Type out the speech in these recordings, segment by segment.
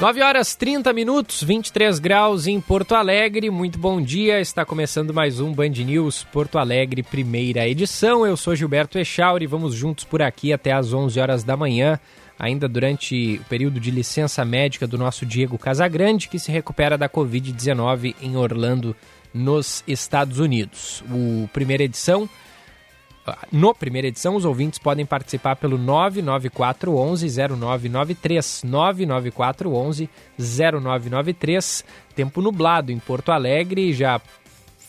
Nove horas 30 minutos, 23 graus em Porto Alegre. Muito bom dia. Está começando mais um Band News Porto Alegre, primeira edição. Eu sou Gilberto Echauri. Vamos juntos por aqui até às 11 horas da manhã, ainda durante o período de licença médica do nosso Diego Casagrande, que se recupera da Covid-19 em Orlando, nos Estados Unidos. O primeira edição no primeira edição, os ouvintes podem participar pelo 99411-0993. 99411-0993. Tempo nublado em Porto Alegre, já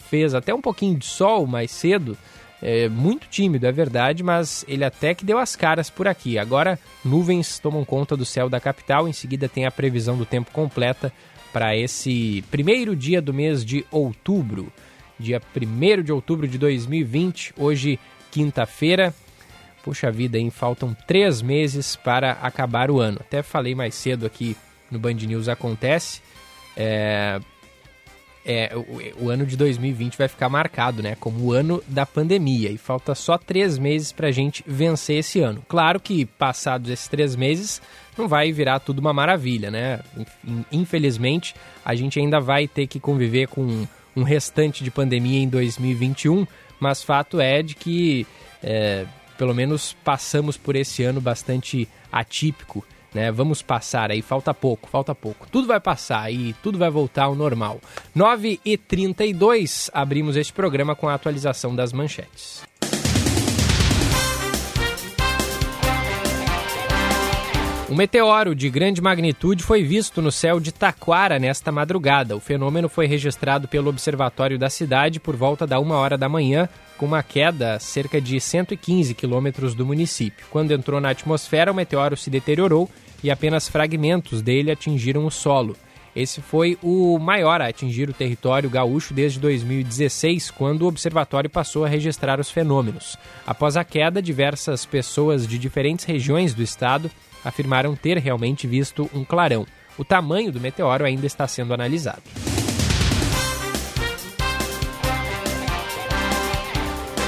fez até um pouquinho de sol mais cedo. É muito tímido, é verdade, mas ele até que deu as caras por aqui. Agora, nuvens tomam conta do céu da capital. Em seguida, tem a previsão do tempo completa para esse primeiro dia do mês de outubro. Dia 1 de outubro de 2020. Hoje, quinta-feira. Puxa vida, hein? Faltam três meses para acabar o ano. Até falei mais cedo aqui no Band News Acontece. É, é, o, o, ano de 2020 vai ficar marcado, né? Como o ano da pandemia. E falta só três meses para a gente vencer esse ano. Claro que, passados esses três meses, não vai virar tudo uma maravilha, né? Infelizmente, a gente ainda vai ter que conviver com um restante de pandemia em 2021 mas fato é de que é, pelo menos passamos por esse ano bastante atípico. Né? Vamos passar aí, falta pouco, falta pouco. Tudo vai passar e tudo vai voltar ao normal. 9h32, abrimos este programa com a atualização das manchetes. Um meteoro de grande magnitude foi visto no céu de Taquara nesta madrugada. O fenômeno foi registrado pelo observatório da cidade por volta da uma hora da manhã, com uma queda a cerca de 115 quilômetros do município. Quando entrou na atmosfera, o meteoro se deteriorou e apenas fragmentos dele atingiram o solo. Esse foi o maior a atingir o território gaúcho desde 2016, quando o observatório passou a registrar os fenômenos. Após a queda, diversas pessoas de diferentes regiões do estado afirmaram ter realmente visto um clarão. O tamanho do meteoro ainda está sendo analisado.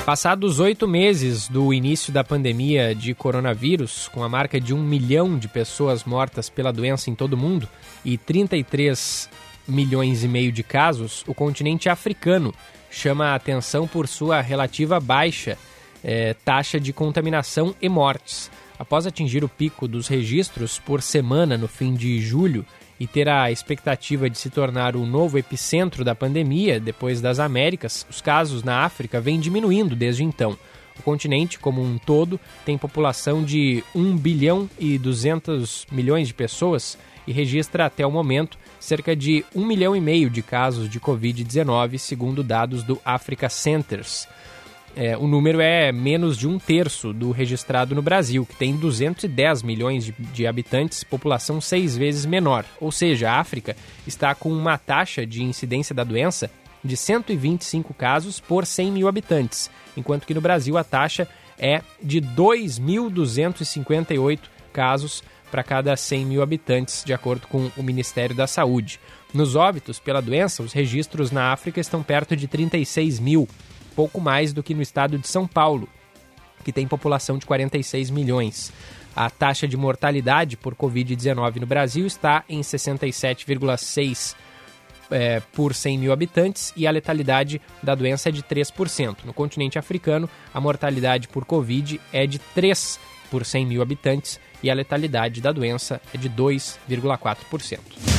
Passados oito meses do início da pandemia de coronavírus, com a marca de um milhão de pessoas mortas pela doença em todo o mundo e 33 milhões e meio de casos, o continente africano chama a atenção por sua relativa baixa eh, taxa de contaminação e mortes. Após atingir o pico dos registros por semana no fim de julho e ter a expectativa de se tornar o novo epicentro da pandemia depois das Américas, os casos na África vêm diminuindo desde então. O continente, como um todo, tem população de 1 bilhão e 200 milhões de pessoas e registra até o momento cerca de 1 milhão e meio de casos de Covid-19, segundo dados do Africa Centers é, o número é menos de um terço do registrado no Brasil, que tem 210 milhões de, de, habitantes, população seis vezes menor. Ou seja, a África está com uma taxa de incidência da doença de 125 casos por 100 mil habitantes, enquanto que no Brasil a taxa é de 2.258 casos para cada 100 mil habitantes, de acordo com o Ministério da Saúde. Nos óbitos pela doença, os registros na África estão perto de 36 mil pouco mais do que no estado de São Paulo, que tem população de 46 milhões. A taxa de mortalidade por Covid-19 no Brasil está em 67,6 é, por 100 mil habitantes e a letalidade da doença é de 3%. No continente africano, a mortalidade por Covid é de 3 por 100 mil habitantes e a letalidade da doença é de 2,4%.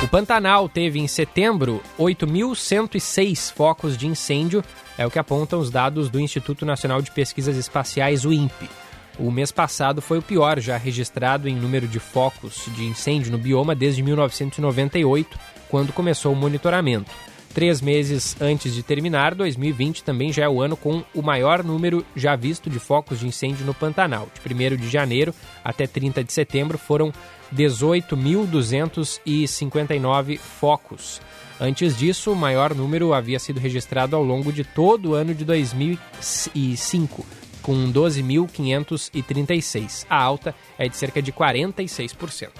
O Pantanal teve em setembro 8.106 focos de incêndio, é o que apontam os dados do Instituto Nacional de Pesquisas Espaciais, o INPE. O mês passado foi o pior já registrado em número de focos de incêndio no bioma desde 1998, quando começou o monitoramento. Três meses antes de terminar, 2020 também já é o ano com o maior número já visto de focos de incêndio no Pantanal. De 1 de janeiro até 30 de setembro foram 18.259 focos. Antes disso, o maior número havia sido registrado ao longo de todo o ano de 2005, com 12.536. A alta é de cerca de 46%.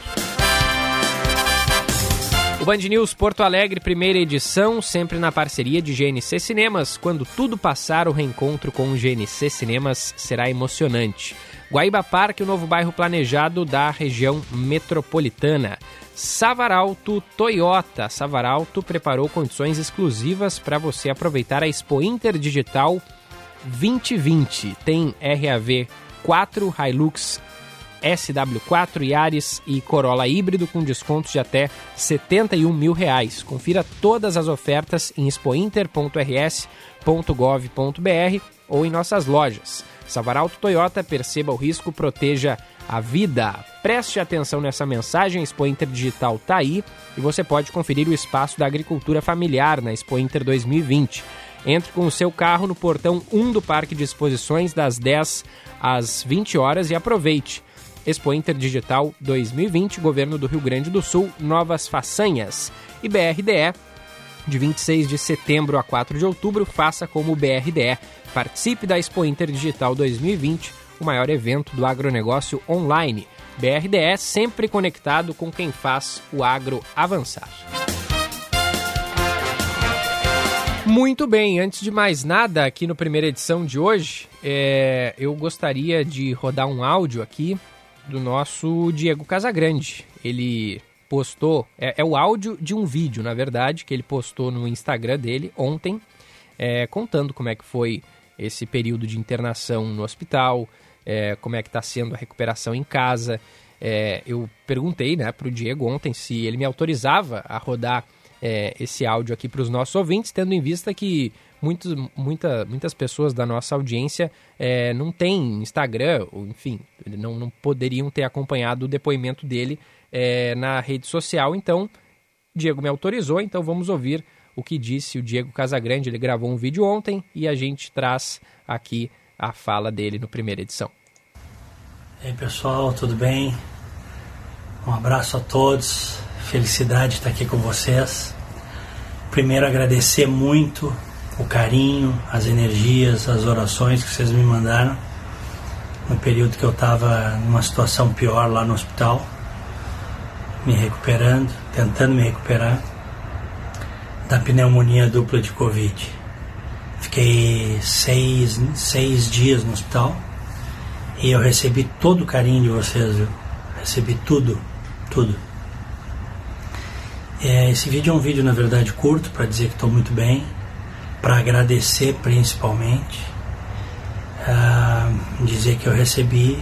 O Band News Porto Alegre, primeira edição, sempre na parceria de GNC Cinemas. Quando tudo passar, o reencontro com o GNC Cinemas será emocionante. Guaíba Parque, o novo bairro planejado da região metropolitana. Savaralto Toyota. Savaralto preparou condições exclusivas para você aproveitar a Expo Inter Digital 2020. Tem RAV 4 Hilux SW4, Yaris e Corolla híbrido com descontos de até 71 mil reais. Confira todas as ofertas em expointer.rs.gov.br ou em nossas lojas. Savaralto Toyota, perceba o risco, proteja a vida. Preste atenção nessa mensagem, a Expo Inter Digital está aí e você pode conferir o espaço da agricultura familiar na Expo Inter 2020. Entre com o seu carro no portão 1 do Parque de Exposições das 10 às 20 horas e aproveite. Expo Inter Digital 2020, Governo do Rio Grande do Sul, novas façanhas. E BRDE, de 26 de setembro a 4 de outubro, faça como o BRDE. Participe da Expo Inter Digital 2020, o maior evento do agronegócio online. BRDE sempre conectado com quem faz o agro avançar. Muito bem, antes de mais nada, aqui no primeira edição de hoje, é, eu gostaria de rodar um áudio aqui do nosso Diego Casagrande. Ele postou, é, é, o áudio de um vídeo, na verdade, que ele postou no Instagram dele ontem, é, contando como é que foi esse período de internação no hospital, é, como é que está sendo a recuperação em casa. É, eu perguntei né, para o Diego ontem se ele me autorizava a rodar é, esse áudio aqui para os nossos ouvintes, tendo em vista que muitos, muita, muitas pessoas da nossa audiência é, não têm Instagram, ou enfim, não, não poderiam ter acompanhado o depoimento dele é, na rede social. Então, Diego me autorizou, então vamos ouvir o que disse o Diego Casagrande. Ele gravou um vídeo ontem e a gente traz aqui a fala dele no primeira edição. E aí, pessoal, tudo bem? Um abraço a todos. Felicidade estar aqui com vocês. Primeiro agradecer muito o carinho, as energias, as orações que vocês me mandaram no período que eu estava numa situação pior lá no hospital, me recuperando, tentando me recuperar da pneumonia dupla de Covid. Fiquei seis, seis dias no hospital e eu recebi todo o carinho de vocês, viu? Recebi tudo, tudo. É, esse vídeo é um vídeo, na verdade, curto para dizer que estou muito bem, para agradecer principalmente, uh, dizer que eu recebi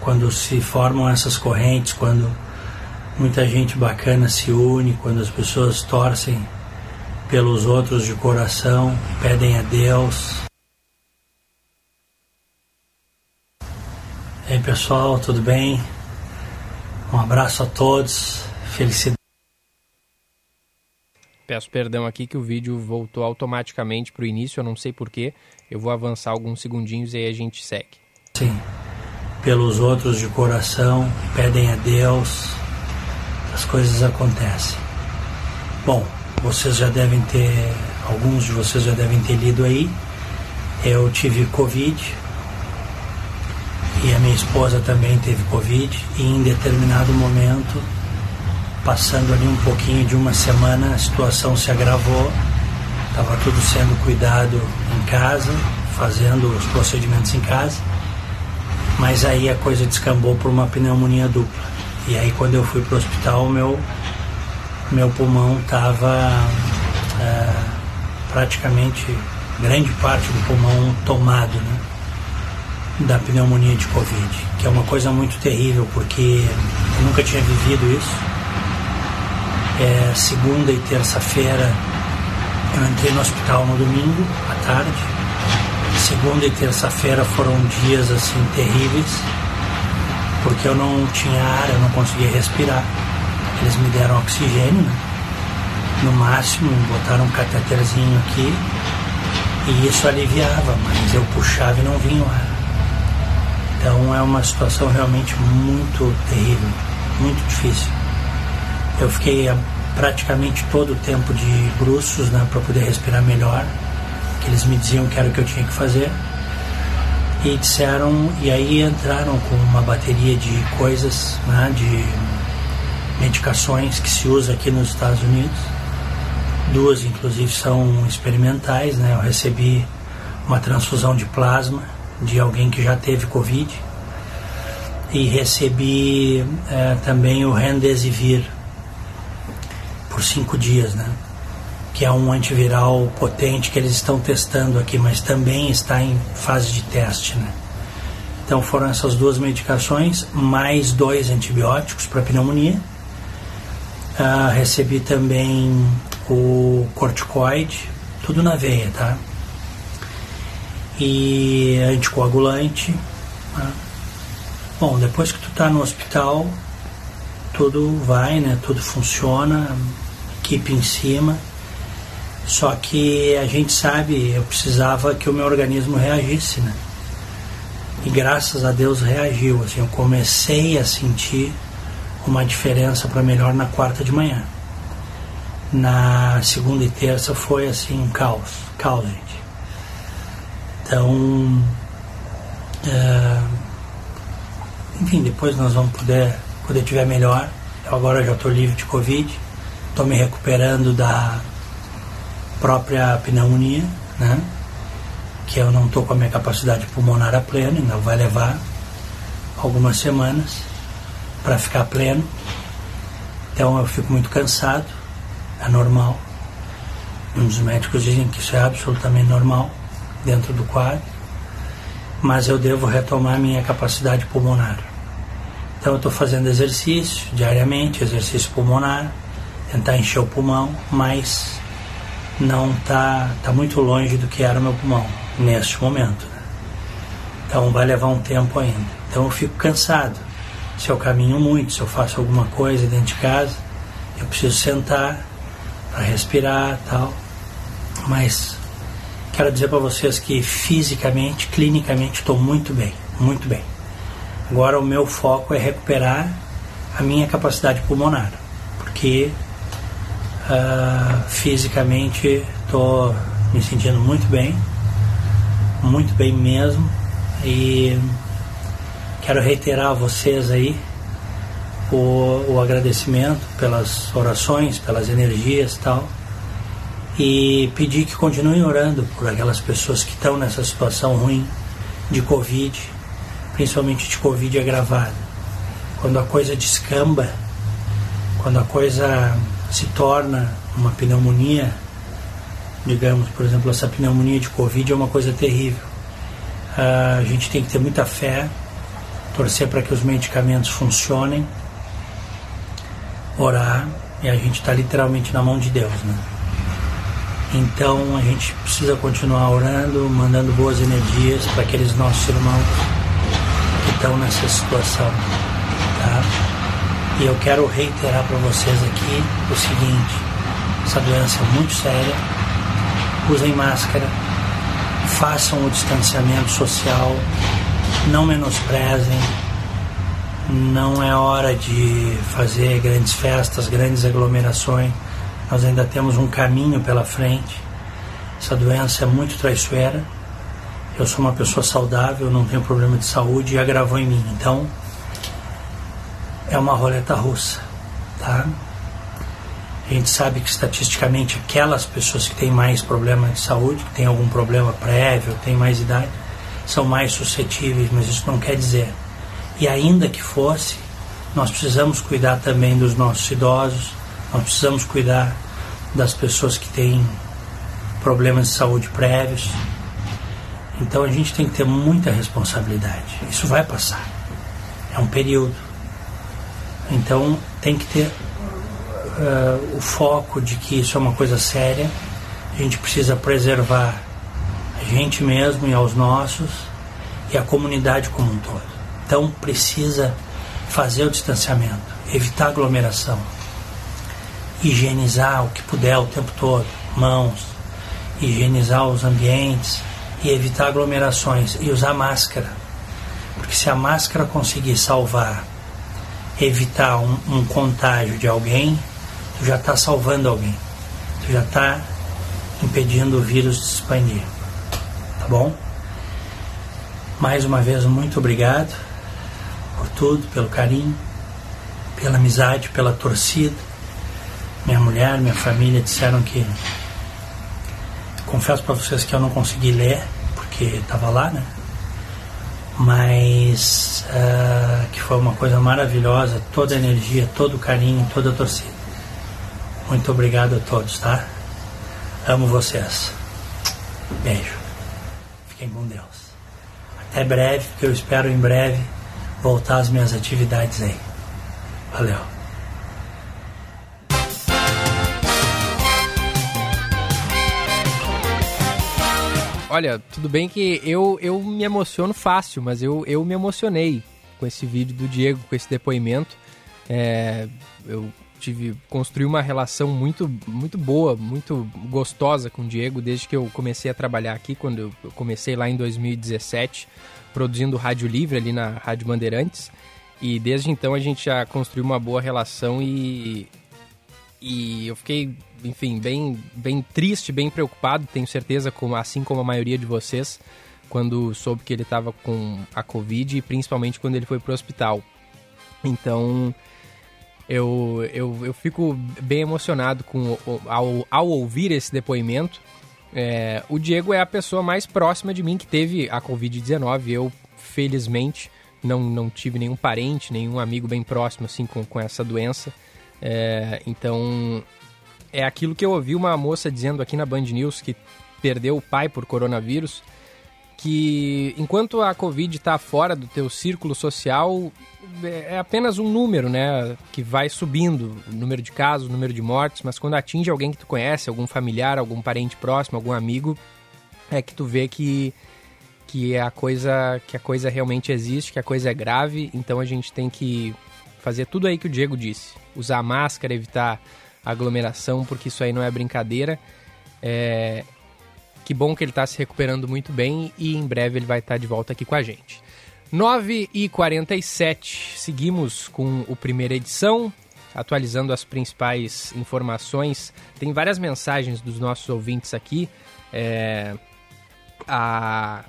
quando se formam essas correntes, quando muita gente bacana se une, quando as pessoas torcem pelos outros de coração, pedem a Deus. E aí pessoal, tudo bem? Um abraço a todos, felicidade. Peço perdão aqui que o vídeo voltou automaticamente para o início, eu não sei porquê. Eu vou avançar alguns segundinhos e aí a gente segue. Sim, pelos outros de coração, pedem a Deus, as coisas acontecem. Bom, vocês já devem ter, alguns de vocês já devem ter lido aí. Eu tive Covid e a minha esposa também teve Covid e em determinado momento Passando ali um pouquinho de uma semana, a situação se agravou, estava tudo sendo cuidado em casa, fazendo os procedimentos em casa, mas aí a coisa descambou por uma pneumonia dupla. E aí quando eu fui para o hospital, meu, meu pulmão estava é, praticamente grande parte do pulmão tomado né, da pneumonia de Covid, que é uma coisa muito terrível porque eu nunca tinha vivido isso é, segunda e terça-feira eu entrei no hospital no domingo à tarde. Segunda e terça-feira foram dias assim terríveis, porque eu não tinha ar, eu não conseguia respirar. Eles me deram oxigênio, né? no máximo, botaram um cateterzinho aqui e isso aliviava, mas eu puxava e não vinha o ar. Então é uma situação realmente muito terrível, muito difícil. Eu fiquei praticamente todo o tempo de bruços né, para poder respirar melhor, que eles me diziam que era o que eu tinha que fazer. E disseram, e aí entraram com uma bateria de coisas, né, de medicações que se usa aqui nos Estados Unidos. Duas, inclusive, são experimentais. Né? Eu recebi uma transfusão de plasma de alguém que já teve Covid e recebi é, também o Remdesivir por cinco dias, né? que é um antiviral potente que eles estão testando aqui, mas também está em fase de teste. Né? Então foram essas duas medicações, mais dois antibióticos para pneumonia. Uh, recebi também o corticoide, tudo na veia, tá? E anticoagulante. Tá? Bom, depois que tu tá no hospital, tudo vai, né? Tudo funciona, equipe em cima. Só que a gente sabe, eu precisava que o meu organismo reagisse, né? E graças a Deus reagiu. Assim, eu comecei a sentir uma diferença para melhor na quarta de manhã. Na segunda e terça foi assim um caos, caos, gente. Então, é, enfim, depois nós vamos poder, quando eu estiver melhor. Eu agora já estou livre de Covid, estou me recuperando da própria pneumonia, né? Que eu não estou com a minha capacidade pulmonar a pleno, ainda vai levar algumas semanas para ficar pleno. Então eu fico muito cansado, é normal. Dos médicos dizem que isso é absolutamente normal dentro do quadro, mas eu devo retomar minha capacidade pulmonar. Então eu estou fazendo exercício diariamente, exercício pulmonar, tentar encher o pulmão, mas não está tá muito longe do que era o meu pulmão neste momento. Né? Então vai levar um tempo ainda. Então eu fico cansado se eu caminho muito, se eu faço alguma coisa dentro de casa, eu preciso sentar para respirar tal. Mas quero dizer para vocês que fisicamente, clinicamente, estou muito bem, muito bem. Agora o meu foco é recuperar a minha capacidade pulmonar, porque uh, fisicamente estou me sentindo muito bem, muito bem mesmo, e Quero reiterar a vocês aí o, o agradecimento pelas orações, pelas energias e tal. E pedir que continuem orando por aquelas pessoas que estão nessa situação ruim de Covid, principalmente de Covid agravada. Quando a coisa descamba, quando a coisa se torna uma pneumonia, digamos, por exemplo, essa pneumonia de Covid é uma coisa terrível. Uh, a gente tem que ter muita fé, torcer para que os medicamentos funcionem, orar, e a gente está literalmente na mão de Deus, né? Então a gente precisa continuar orando, mandando boas energias para aqueles nossos irmãos que estão nessa situação, tá? E eu quero reiterar para vocês aqui o seguinte: essa doença é muito séria, usem máscara, façam o distanciamento social, não menosprezem, não é hora de fazer grandes festas, grandes aglomerações. Nós ainda temos um caminho pela frente. Essa doença é muito traiçoeira. Eu sou uma pessoa saudável, não tenho problema de saúde e agravou em mim. Então, é uma roleta russa, tá? A gente sabe que estatisticamente aquelas pessoas que têm mais problema de saúde, que têm algum problema prévio, têm mais idade, são mais suscetíveis, mas isso não quer dizer. E ainda que fosse, nós precisamos cuidar também dos nossos idosos, nós precisamos cuidar das pessoas que têm problemas de saúde prévios. Então a gente tem que ter muita responsabilidade. Isso vai passar. É um período. Então tem que ter uh, o foco de que isso é uma coisa séria. A gente precisa preservar gente mesmo e aos nossos e a comunidade como um todo. Então precisa fazer o distanciamento, evitar aglomeração. higienizar o que puder o tempo todo, mãos, higienizar os ambientes e evitar aglomerações e usar máscara. Porque se a máscara conseguir salvar, evitar um, um contágio de alguém, tu já está salvando alguém. Tu já está impedindo o vírus de se expandir. Tá bom? Mais uma vez, muito obrigado por tudo, pelo carinho, pela amizade, pela torcida. Minha mulher, minha família disseram que Confesso para vocês que eu não consegui ler, porque estava lá, né? Mas uh, que foi uma coisa maravilhosa, toda a energia, todo o carinho, toda a torcida. Muito obrigado a todos, tá? Amo vocês. Beijo. Fiquem com Deus. Até breve, porque eu espero em breve voltar às minhas atividades aí. Valeu. Olha, tudo bem que eu, eu me emociono fácil, mas eu, eu me emocionei com esse vídeo do Diego, com esse depoimento. É, eu tive construí uma relação muito muito boa, muito gostosa com o Diego desde que eu comecei a trabalhar aqui, quando eu comecei lá em 2017, produzindo Rádio Livre ali na Rádio Bandeirantes. E desde então a gente já construiu uma boa relação e e eu fiquei enfim, bem, bem triste, bem preocupado, tenho certeza, como, assim como a maioria de vocês, quando soube que ele estava com a Covid e principalmente quando ele foi para o hospital. Então, eu, eu, eu fico bem emocionado com, ao, ao ouvir esse depoimento. É, o Diego é a pessoa mais próxima de mim que teve a Covid-19. Eu, felizmente, não, não tive nenhum parente, nenhum amigo bem próximo assim com, com essa doença. É, então é aquilo que eu ouvi uma moça dizendo aqui na Band News que perdeu o pai por coronavírus, que enquanto a Covid está fora do teu círculo social, é, é apenas um número, né, que vai subindo, número de casos, número de mortes, mas quando atinge alguém que tu conhece, algum familiar, algum parente próximo, algum amigo, é que tu vê que que a coisa que a coisa realmente existe, que a coisa é grave, então a gente tem que fazer tudo aí que o Diego disse, usar máscara, evitar aglomeração, porque isso aí não é brincadeira. É... Que bom que ele está se recuperando muito bem e em breve ele vai estar tá de volta aqui com a gente. 9 e 47 seguimos com o primeira edição, atualizando as principais informações. Tem várias mensagens dos nossos ouvintes aqui. É... A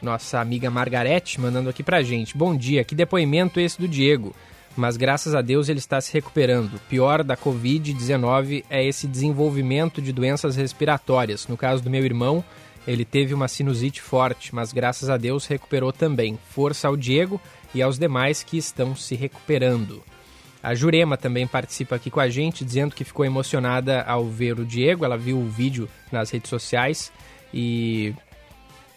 nossa amiga Margarete mandando aqui pra gente. Bom dia, que depoimento esse do Diego mas graças a Deus ele está se recuperando. O pior da Covid-19 é esse desenvolvimento de doenças respiratórias. No caso do meu irmão, ele teve uma sinusite forte, mas graças a Deus recuperou também. Força ao Diego e aos demais que estão se recuperando. A Jurema também participa aqui com a gente, dizendo que ficou emocionada ao ver o Diego. Ela viu o vídeo nas redes sociais e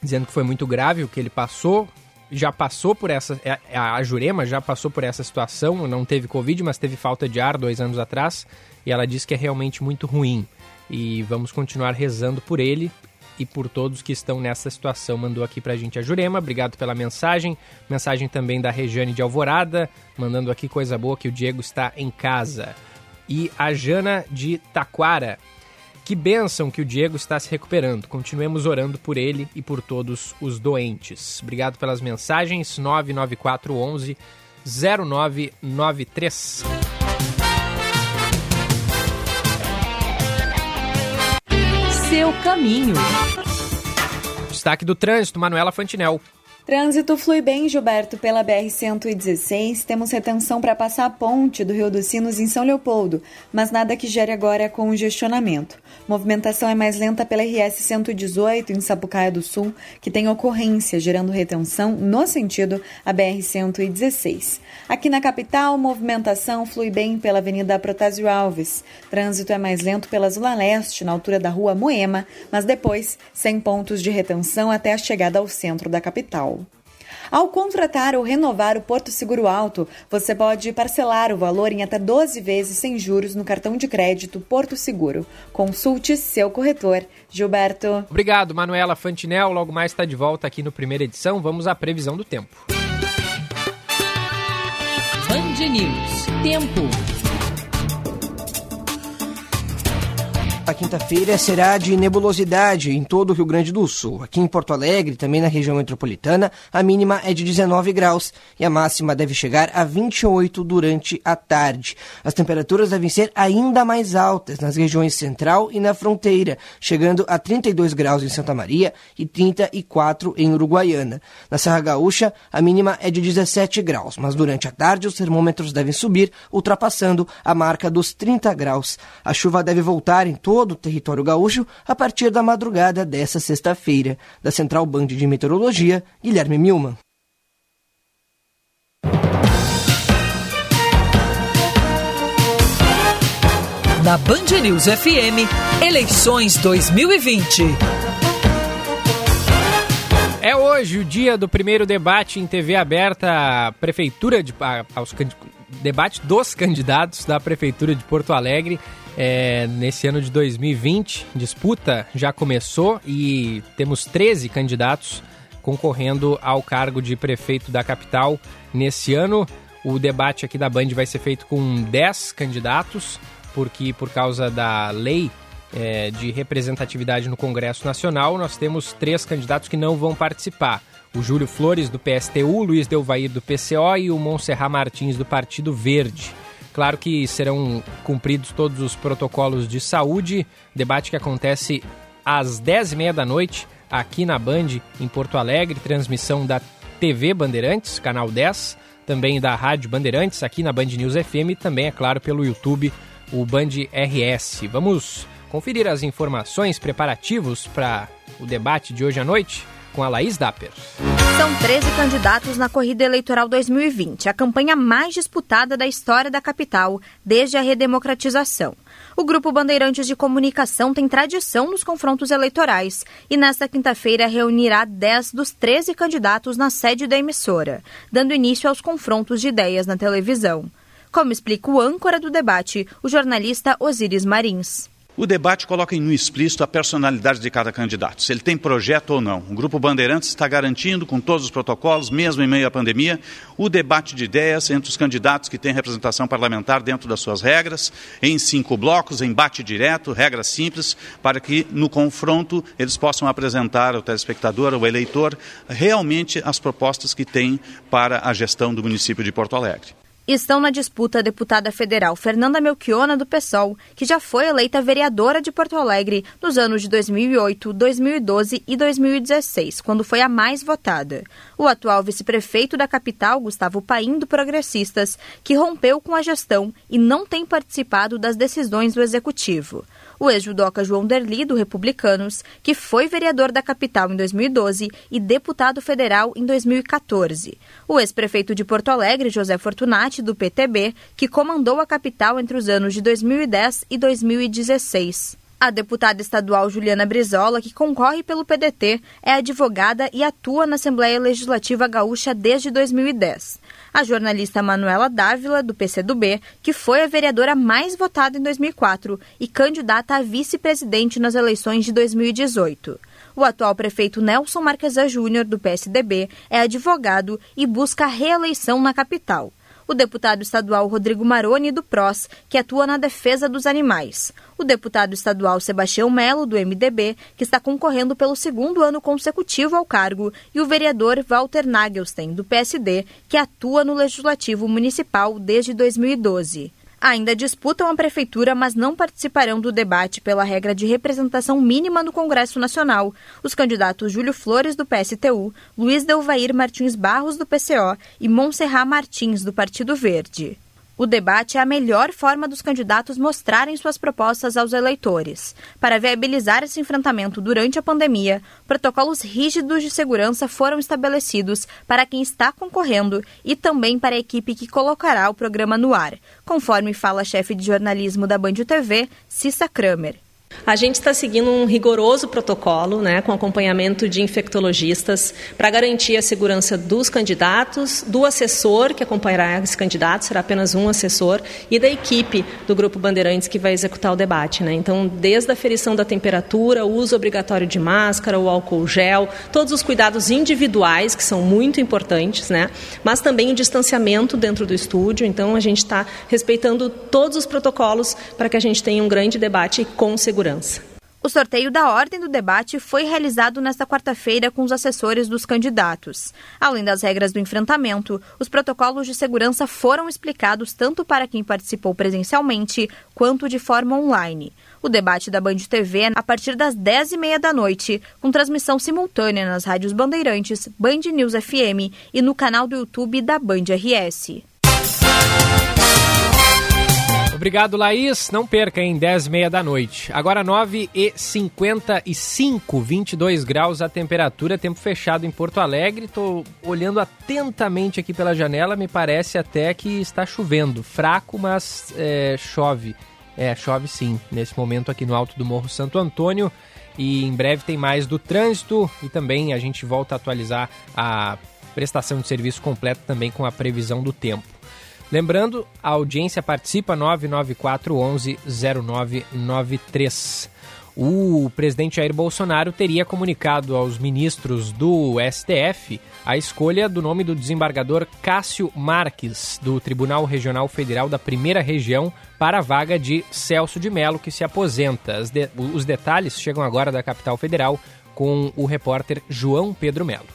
dizendo que foi muito grave o que ele passou, já passou por essa. É, é, a Jurema já passou por essa situação, não teve Covid, mas teve falta de ar dois anos atrás. E ela diz que é realmente muito ruim. E vamos continuar rezando por ele e por todos que estão nessa situação. Mandou aqui pra gente a Jurema, obrigado pela mensagem. Mensagem também da Rejane de Alvorada, mandando aqui coisa boa que o Diego está em casa. E a Jana de Taquara, que bênção que o Diego está se recuperando. Continuemos orando por ele e por todos os doentes. Obrigado pelas mensagens. 99411 0993. Seu caminho. Destaque do trânsito, Manuela Fantinel. Trânsito flui bem, Gilberto, pela BR-116. Temos retenção para passar a ponte do Rio dos Sinos em São Leopoldo, mas nada que gere agora congestionamento. Movimentação é mais lenta pela RS-118 em Sapucaia do Sul, que tem ocorrência, gerando retenção no sentido a BR-116. Aqui na capital, movimentação flui bem pela Avenida Protásio Alves. Trânsito é mais lento pela Zona Leste, na altura da Rua Moema, mas depois sem pontos de retenção até a chegada ao centro da capital. Ao contratar ou renovar o Porto Seguro Alto, você pode parcelar o valor em até 12 vezes sem juros no cartão de crédito Porto Seguro. Consulte seu corretor. Gilberto. Obrigado, Manuela Fantinel. Logo mais está de volta aqui no primeira edição. Vamos à previsão do tempo. Band News. Tempo. A quinta-feira será de nebulosidade em todo o Rio Grande do Sul. Aqui em Porto Alegre, também na região metropolitana, a mínima é de 19 graus e a máxima deve chegar a 28 durante a tarde. As temperaturas devem ser ainda mais altas nas regiões central e na fronteira, chegando a 32 graus em Santa Maria e 34 em Uruguaiana. Na Serra Gaúcha, a mínima é de 17 graus, mas durante a tarde os termômetros devem subir, ultrapassando a marca dos 30 graus. A chuva deve voltar em todo todo o território gaúcho a partir da madrugada dessa sexta-feira. Da Central Band de Meteorologia, Guilherme Milman. Na Band News FM, eleições 2020. É hoje o dia do primeiro debate em TV aberta à Prefeitura de. aos debate dos candidatos da Prefeitura de Porto Alegre é, nesse ano de 2020. Disputa já começou e temos 13 candidatos concorrendo ao cargo de prefeito da capital nesse ano. O debate aqui da Band vai ser feito com 10 candidatos, porque por causa da lei é, de representatividade no Congresso Nacional, nós temos três candidatos que não vão participar. O Júlio Flores, do PSTU, Luiz Delvair, do PCO e o Monserrat Martins, do Partido Verde. Claro que serão cumpridos todos os protocolos de saúde. Debate que acontece às 10h30 da noite aqui na Band, em Porto Alegre. Transmissão da TV Bandeirantes, canal 10. Também da Rádio Bandeirantes, aqui na Band News FM. E também, é claro, pelo YouTube, o Band RS. Vamos conferir as informações preparativos para o debate de hoje à noite? Com a Laís Dapper. São 13 candidatos na corrida eleitoral 2020, a campanha mais disputada da história da capital desde a redemocratização. O Grupo Bandeirantes de Comunicação tem tradição nos confrontos eleitorais e nesta quinta-feira reunirá 10 dos 13 candidatos na sede da emissora, dando início aos confrontos de ideias na televisão. Como explica o âncora do debate, o jornalista Osiris Marins. O debate coloca no explícito a personalidade de cada candidato, se ele tem projeto ou não. O Grupo Bandeirantes está garantindo, com todos os protocolos, mesmo em meio à pandemia, o debate de ideias entre os candidatos que têm representação parlamentar dentro das suas regras, em cinco blocos, em bate direto, regras simples, para que no confronto eles possam apresentar ao telespectador, ao eleitor, realmente as propostas que têm para a gestão do município de Porto Alegre. Estão na disputa a deputada federal Fernanda Melchiona, do PSOL, que já foi eleita vereadora de Porto Alegre nos anos de 2008, 2012 e 2016, quando foi a mais votada. O atual vice-prefeito da capital, Gustavo Paim, do Progressistas, que rompeu com a gestão e não tem participado das decisões do executivo o ex-judoca João Derli, do Republicanos, que foi vereador da capital em 2012 e deputado federal em 2014. O ex-prefeito de Porto Alegre, José Fortunati, do PTB, que comandou a capital entre os anos de 2010 e 2016. A deputada estadual Juliana Brizola, que concorre pelo PDT, é advogada e atua na Assembleia Legislativa Gaúcha desde 2010 a jornalista Manuela Dávila, do PCdoB, que foi a vereadora mais votada em 2004 e candidata a vice-presidente nas eleições de 2018. O atual prefeito Nelson Marquesa Júnior, do PSDB, é advogado e busca reeleição na capital o deputado estadual Rodrigo Maroni, do PROS, que atua na defesa dos animais, o deputado estadual Sebastião Melo, do MDB, que está concorrendo pelo segundo ano consecutivo ao cargo, e o vereador Walter Nagelstein, do PSD, que atua no Legislativo Municipal desde 2012 ainda disputam a prefeitura, mas não participarão do debate pela regra de representação mínima no Congresso Nacional. Os candidatos Júlio Flores, do PSTU, Luiz Delvair Martins Barros, do PCO e Monserrat Martins, do Partido Verde. O debate é a melhor forma dos candidatos mostrarem suas propostas aos eleitores. Para viabilizar esse enfrentamento durante a pandemia, protocolos rígidos de segurança foram estabelecidos para quem está concorrendo e também para a equipe que colocará o programa no ar, conforme fala a chefe de jornalismo da Band TV, Cissa Kramer. A gente está seguindo um rigoroso protocolo, né, com acompanhamento de infectologistas, para garantir a segurança dos candidatos, do assessor que acompanhará esse candidato, será apenas um assessor, e da equipe do Grupo Bandeirantes que vai executar o debate. Né? Então, desde a ferição da temperatura, o uso obrigatório de máscara, o álcool gel, todos os cuidados individuais, que são muito importantes, né? mas também o distanciamento dentro do estúdio. Então, a gente está respeitando todos os protocolos para que a gente tenha um grande debate com segurança segurança. O sorteio da ordem do debate foi realizado nesta quarta-feira com os assessores dos candidatos. Além das regras do enfrentamento, os protocolos de segurança foram explicados tanto para quem participou presencialmente quanto de forma online. O debate da Band TV é a partir das 10h30 da noite, com transmissão simultânea nas rádios Bandeirantes, Band News FM e no canal do YouTube da Band RS. Obrigado, Laís. Não perca, em 10 e meia da noite. Agora 9 e 55, 22 graus a temperatura, tempo fechado em Porto Alegre. Estou olhando atentamente aqui pela janela, me parece até que está chovendo. Fraco, mas é, chove. É, chove sim, nesse momento aqui no alto do Morro Santo Antônio. E em breve tem mais do trânsito e também a gente volta a atualizar a prestação de serviço completo também com a previsão do tempo. Lembrando, a audiência participa 99411 0993. O presidente Jair Bolsonaro teria comunicado aos ministros do STF a escolha do nome do desembargador Cássio Marques, do Tribunal Regional Federal da Primeira Região, para a vaga de Celso de Mello, que se aposenta. Os detalhes chegam agora da capital federal com o repórter João Pedro Melo.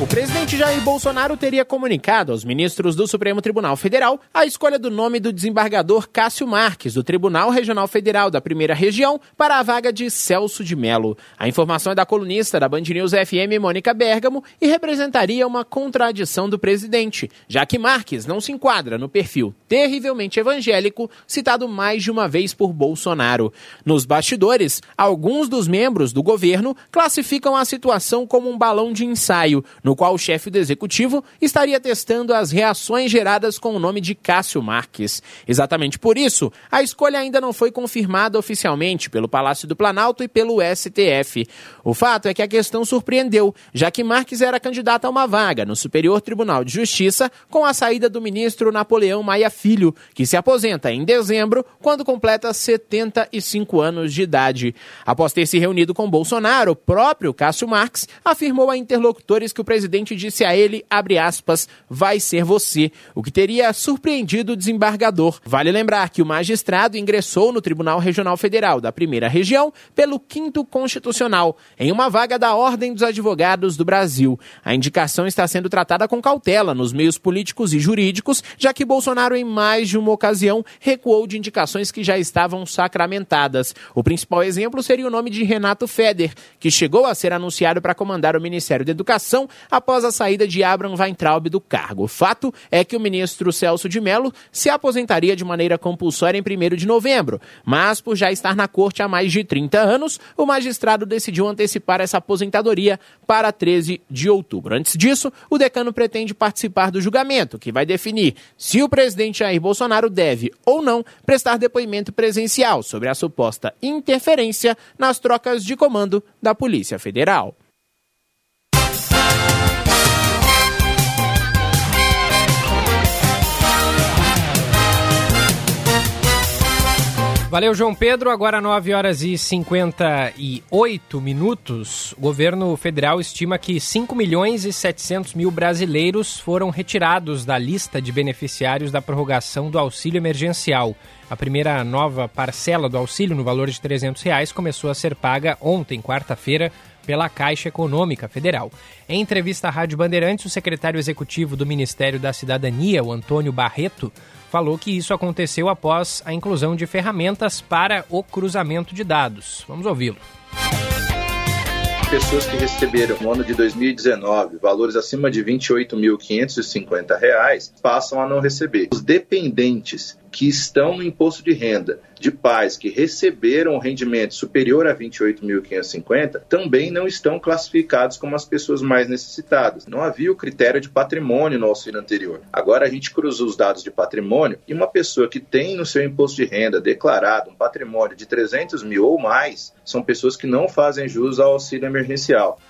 O presidente Jair Bolsonaro teria comunicado aos ministros do Supremo Tribunal Federal a escolha do nome do desembargador Cássio Marques, do Tribunal Regional Federal da Primeira Região, para a vaga de Celso de Mello. A informação é da colunista da Band News FM, Mônica Bergamo, e representaria uma contradição do presidente, já que Marques não se enquadra no perfil terrivelmente evangélico citado mais de uma vez por Bolsonaro. Nos bastidores, alguns dos membros do governo classificam a situação como um balão de ensaio, no qual o chefe do executivo estaria testando as reações geradas com o nome de Cássio Marques. Exatamente por isso, a escolha ainda não foi confirmada oficialmente pelo Palácio do Planalto e pelo STF. O fato é que a questão surpreendeu, já que Marques era candidato a uma vaga no Superior Tribunal de Justiça com a saída do ministro Napoleão Maia Filho, que se aposenta em dezembro, quando completa 75 anos de idade. Após ter se reunido com Bolsonaro, o próprio Cássio Marques afirmou a interlocutores que o presidente presidente disse a ele, aspas, vai ser você, o que teria surpreendido o desembargador. Vale lembrar que o magistrado ingressou no Tribunal Regional Federal da Primeira Região pelo quinto constitucional, em uma vaga da Ordem dos Advogados do Brasil. A indicação está sendo tratada com cautela nos meios políticos e jurídicos, já que Bolsonaro, em mais de uma ocasião, recuou de indicações que já estavam sacramentadas. O principal exemplo seria o nome de Renato Feder, que chegou a ser anunciado para comandar o Ministério da Educação após a saída de Abraham Weintraub do cargo. O fato é que o ministro Celso de Mello se aposentaria de maneira compulsória em 1 de novembro, mas por já estar na corte há mais de 30 anos, o magistrado decidiu antecipar essa aposentadoria para 13 de outubro. Antes disso, o decano pretende participar do julgamento, que vai definir se o presidente Jair Bolsonaro deve ou não prestar depoimento presencial sobre a suposta interferência nas trocas de comando da Polícia Federal. Valeu, João Pedro. Agora 9 horas e 58 minutos. O governo federal estima que 5 milhões e 700 mil brasileiros foram retirados da lista de beneficiários da prorrogação do auxílio emergencial. A primeira nova parcela do auxílio, no valor de 300 reais, começou a ser paga ontem, quarta-feira, pela Caixa Econômica Federal. Em entrevista à Rádio Bandeirantes, o secretário executivo do Ministério da Cidadania, o Antônio Barreto, falou que isso aconteceu após a inclusão de ferramentas para o cruzamento de dados. Vamos ouvi-lo pessoas que receberam no ano de 2019 valores acima de R$ 28.550 passam a não receber. Os dependentes que estão no imposto de renda de pais que receberam rendimento superior a 28.550 também não estão classificados como as pessoas mais necessitadas. Não havia o critério de patrimônio no auxílio anterior. Agora a gente cruzou os dados de patrimônio e uma pessoa que tem no seu imposto de renda declarado um patrimônio de 300 mil ou mais são pessoas que não fazem jus ao auxílio emergencial.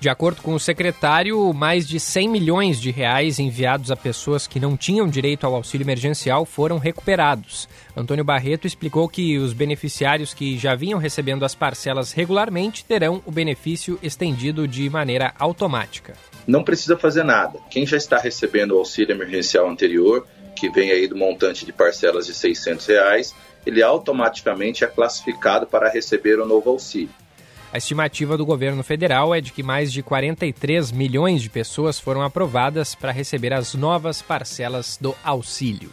De acordo com o secretário, mais de 100 milhões de reais enviados a pessoas que não tinham direito ao auxílio emergencial foram recuperados. Antônio Barreto explicou que os beneficiários que já vinham recebendo as parcelas regularmente terão o benefício estendido de maneira automática. Não precisa fazer nada. Quem já está recebendo o auxílio emergencial anterior, que vem aí do montante de parcelas de 600 reais, ele automaticamente é classificado para receber o novo auxílio. A estimativa do governo federal é de que mais de 43 milhões de pessoas foram aprovadas para receber as novas parcelas do auxílio.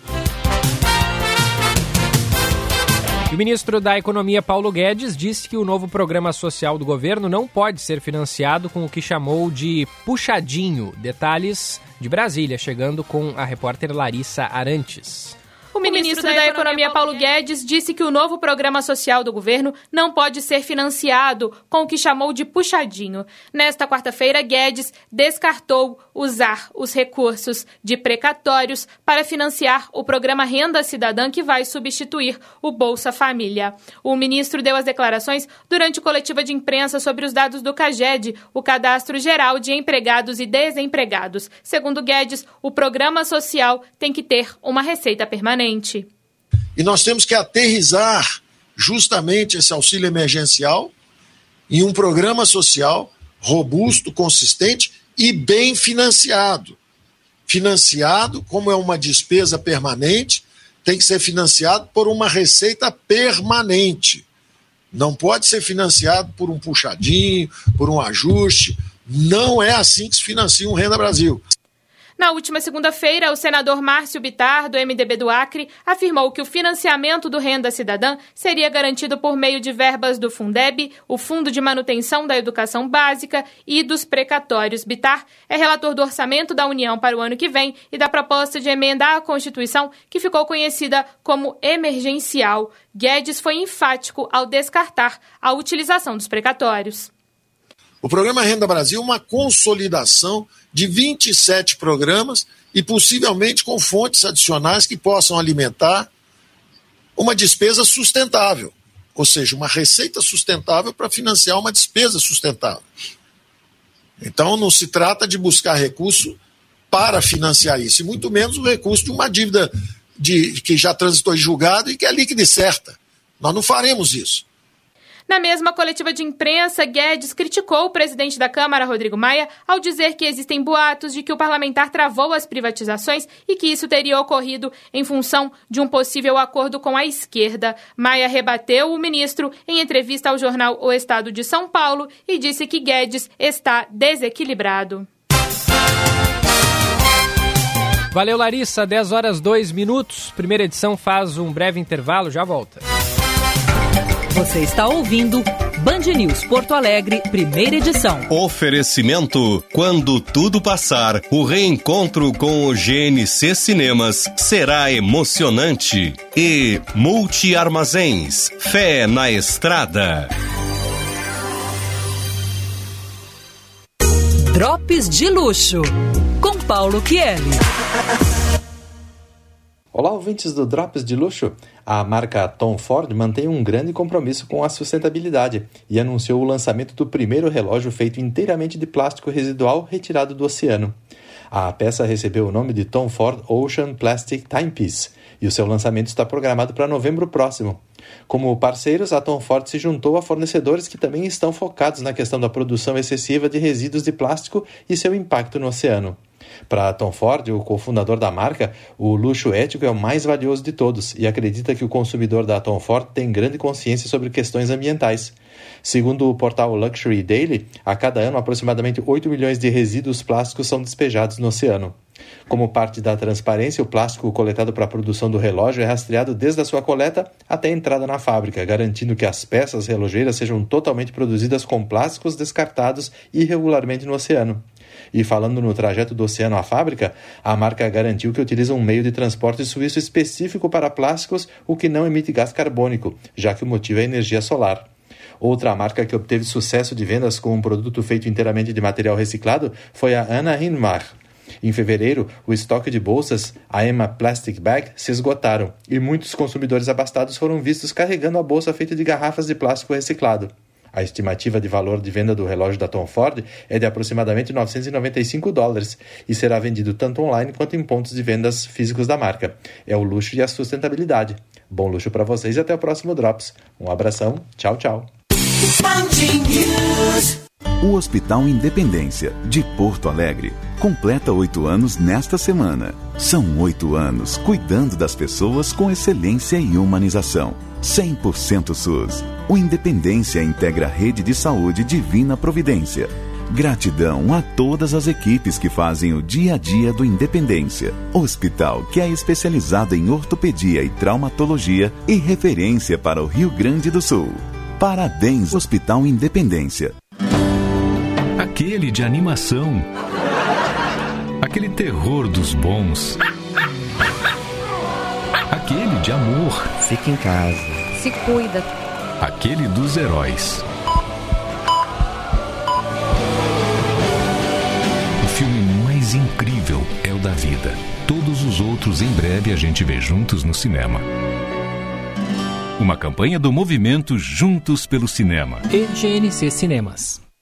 o ministro da Economia, Paulo Guedes, disse que o novo programa social do governo não pode ser financiado com o que chamou de puxadinho. Detalhes de Brasília, chegando com a repórter Larissa Arantes. O ministro da Economia, Paulo Guedes, disse que o novo programa social do governo não pode ser financiado com o que chamou de puxadinho. Nesta quarta-feira, Guedes descartou usar os recursos de precatórios para financiar o programa Renda Cidadã, que vai substituir o Bolsa Família. O ministro deu as declarações durante coletiva de imprensa sobre os dados do CAGED, o Cadastro Geral de Empregados e Desempregados. Segundo Guedes, o programa social tem que ter uma receita permanente. E nós temos que aterrizar justamente esse auxílio emergencial em um programa social robusto, consistente e bem financiado. Financiado, como é uma despesa permanente, tem que ser financiado por uma receita permanente. Não pode ser financiado por um puxadinho, por um ajuste. Não é assim que se financia um Renda Brasil. Na última segunda-feira, o senador Márcio Bitar, do MDB do Acre, afirmou que o financiamento do Renda Cidadã seria garantido por meio de verbas do Fundeb, o Fundo de Manutenção da Educação Básica e dos precatórios. Bitar é relator do orçamento da União para o ano que vem e da proposta de emenda à Constituição, que ficou conhecida como emergencial. Guedes foi enfático ao descartar a utilização dos precatórios. O programa Renda Brasil é uma consolidação de 27 programas e possivelmente com fontes adicionais que possam alimentar uma despesa sustentável, ou seja, uma receita sustentável para financiar uma despesa sustentável. Então não se trata de buscar recurso para financiar isso, e muito menos o recurso de uma dívida de, que já transitou em julgado e que é líquida e certa. Nós não faremos isso. Na mesma coletiva de imprensa, Guedes criticou o presidente da Câmara, Rodrigo Maia, ao dizer que existem boatos de que o parlamentar travou as privatizações e que isso teria ocorrido em função de um possível acordo com a esquerda. Maia rebateu o ministro em entrevista ao jornal O Estado de São Paulo e disse que Guedes está desequilibrado. Valeu, Larissa. 10 horas 2 minutos. Primeira edição faz um breve intervalo, já volta. Você está ouvindo Band News Porto Alegre, primeira edição. Oferecimento: quando tudo passar, o reencontro com o GNC Cinemas será emocionante. E Multi Armazéns, fé na estrada. Drops de luxo com Paulo Kieli. Olá, ouvintes do Drops de Luxo. A marca Tom Ford mantém um grande compromisso com a sustentabilidade e anunciou o lançamento do primeiro relógio feito inteiramente de plástico residual retirado do oceano. A peça recebeu o nome de Tom Ford Ocean Plastic Timepiece e o seu lançamento está programado para novembro próximo. Como parceiros, a Tom Ford se juntou a fornecedores que também estão focados na questão da produção excessiva de resíduos de plástico e seu impacto no oceano. Para Tom Ford, o cofundador da marca, o luxo ético é o mais valioso de todos e acredita que o consumidor da Tom Ford tem grande consciência sobre questões ambientais. Segundo o portal Luxury Daily, a cada ano aproximadamente 8 milhões de resíduos plásticos são despejados no oceano. Como parte da transparência, o plástico coletado para a produção do relógio é rastreado desde a sua coleta até a entrada na fábrica, garantindo que as peças relogeiras sejam totalmente produzidas com plásticos descartados irregularmente no oceano. E falando no trajeto do oceano à fábrica, a marca garantiu que utiliza um meio de transporte suíço específico para plásticos, o que não emite gás carbônico, já que o motivo é energia solar. Outra marca que obteve sucesso de vendas com um produto feito inteiramente de material reciclado foi a Ana Hinmar. Em fevereiro, o estoque de bolsas, a Emma Plastic Bag, se esgotaram e muitos consumidores abastados foram vistos carregando a bolsa feita de garrafas de plástico reciclado. A estimativa de valor de venda do relógio da Tom Ford é de aproximadamente 995 dólares e será vendido tanto online quanto em pontos de vendas físicos da marca. É o luxo e a sustentabilidade. Bom luxo para vocês e até o próximo Drops. Um abração, tchau, tchau. O Hospital Independência, de Porto Alegre, completa oito anos nesta semana. São oito anos cuidando das pessoas com excelência e humanização. 100% SUS. O Independência integra a rede de saúde Divina Providência. Gratidão a todas as equipes que fazem o dia a dia do Independência. Hospital que é especializado em ortopedia e traumatologia e referência para o Rio Grande do Sul. Parabéns, Hospital Independência. Aquele de animação. Aquele terror dos bons. Aquele de amor. Fica em casa. Se cuida. Aquele dos heróis. O filme mais incrível é o da vida. Todos os outros em breve a gente vê juntos no cinema. Uma campanha do movimento Juntos pelo Cinema. E GNC Cinemas.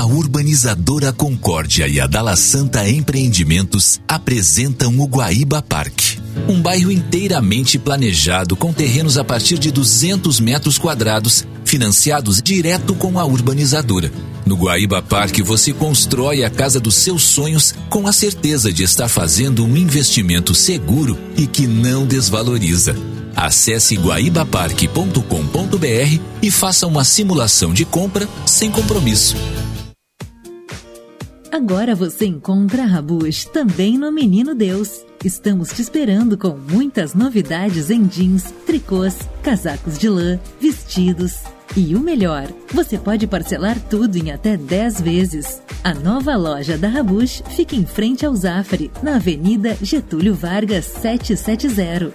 A urbanizadora Concórdia e a Dala Santa Empreendimentos apresentam o Guaíba Parque. Um bairro inteiramente planejado com terrenos a partir de 200 metros quadrados, financiados direto com a urbanizadora. No Guaíba Parque você constrói a casa dos seus sonhos com a certeza de estar fazendo um investimento seguro e que não desvaloriza. Acesse guaibaparque.com.br e faça uma simulação de compra sem compromisso. Agora você encontra a Rabush também no Menino Deus. Estamos te esperando com muitas novidades em jeans, tricôs, casacos de lã, vestidos. E o melhor, você pode parcelar tudo em até 10 vezes. A nova loja da Rabush fica em frente ao Zafari, na Avenida Getúlio Vargas 770.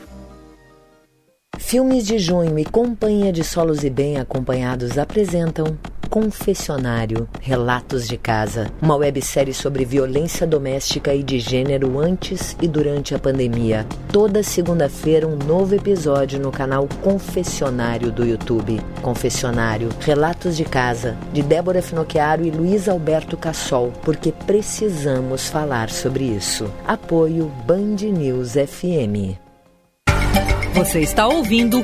Filmes de Junho e Companhia de Solos e Bem Acompanhados apresentam Confessionário Relatos de Casa, uma websérie sobre violência doméstica e de gênero antes e durante a pandemia. Toda segunda-feira, um novo episódio no canal Confessionário do YouTube. Confessionário Relatos de Casa, de Débora Finocchiaro e Luiz Alberto Cassol, porque precisamos falar sobre isso. Apoio Band News FM. Você está ouvindo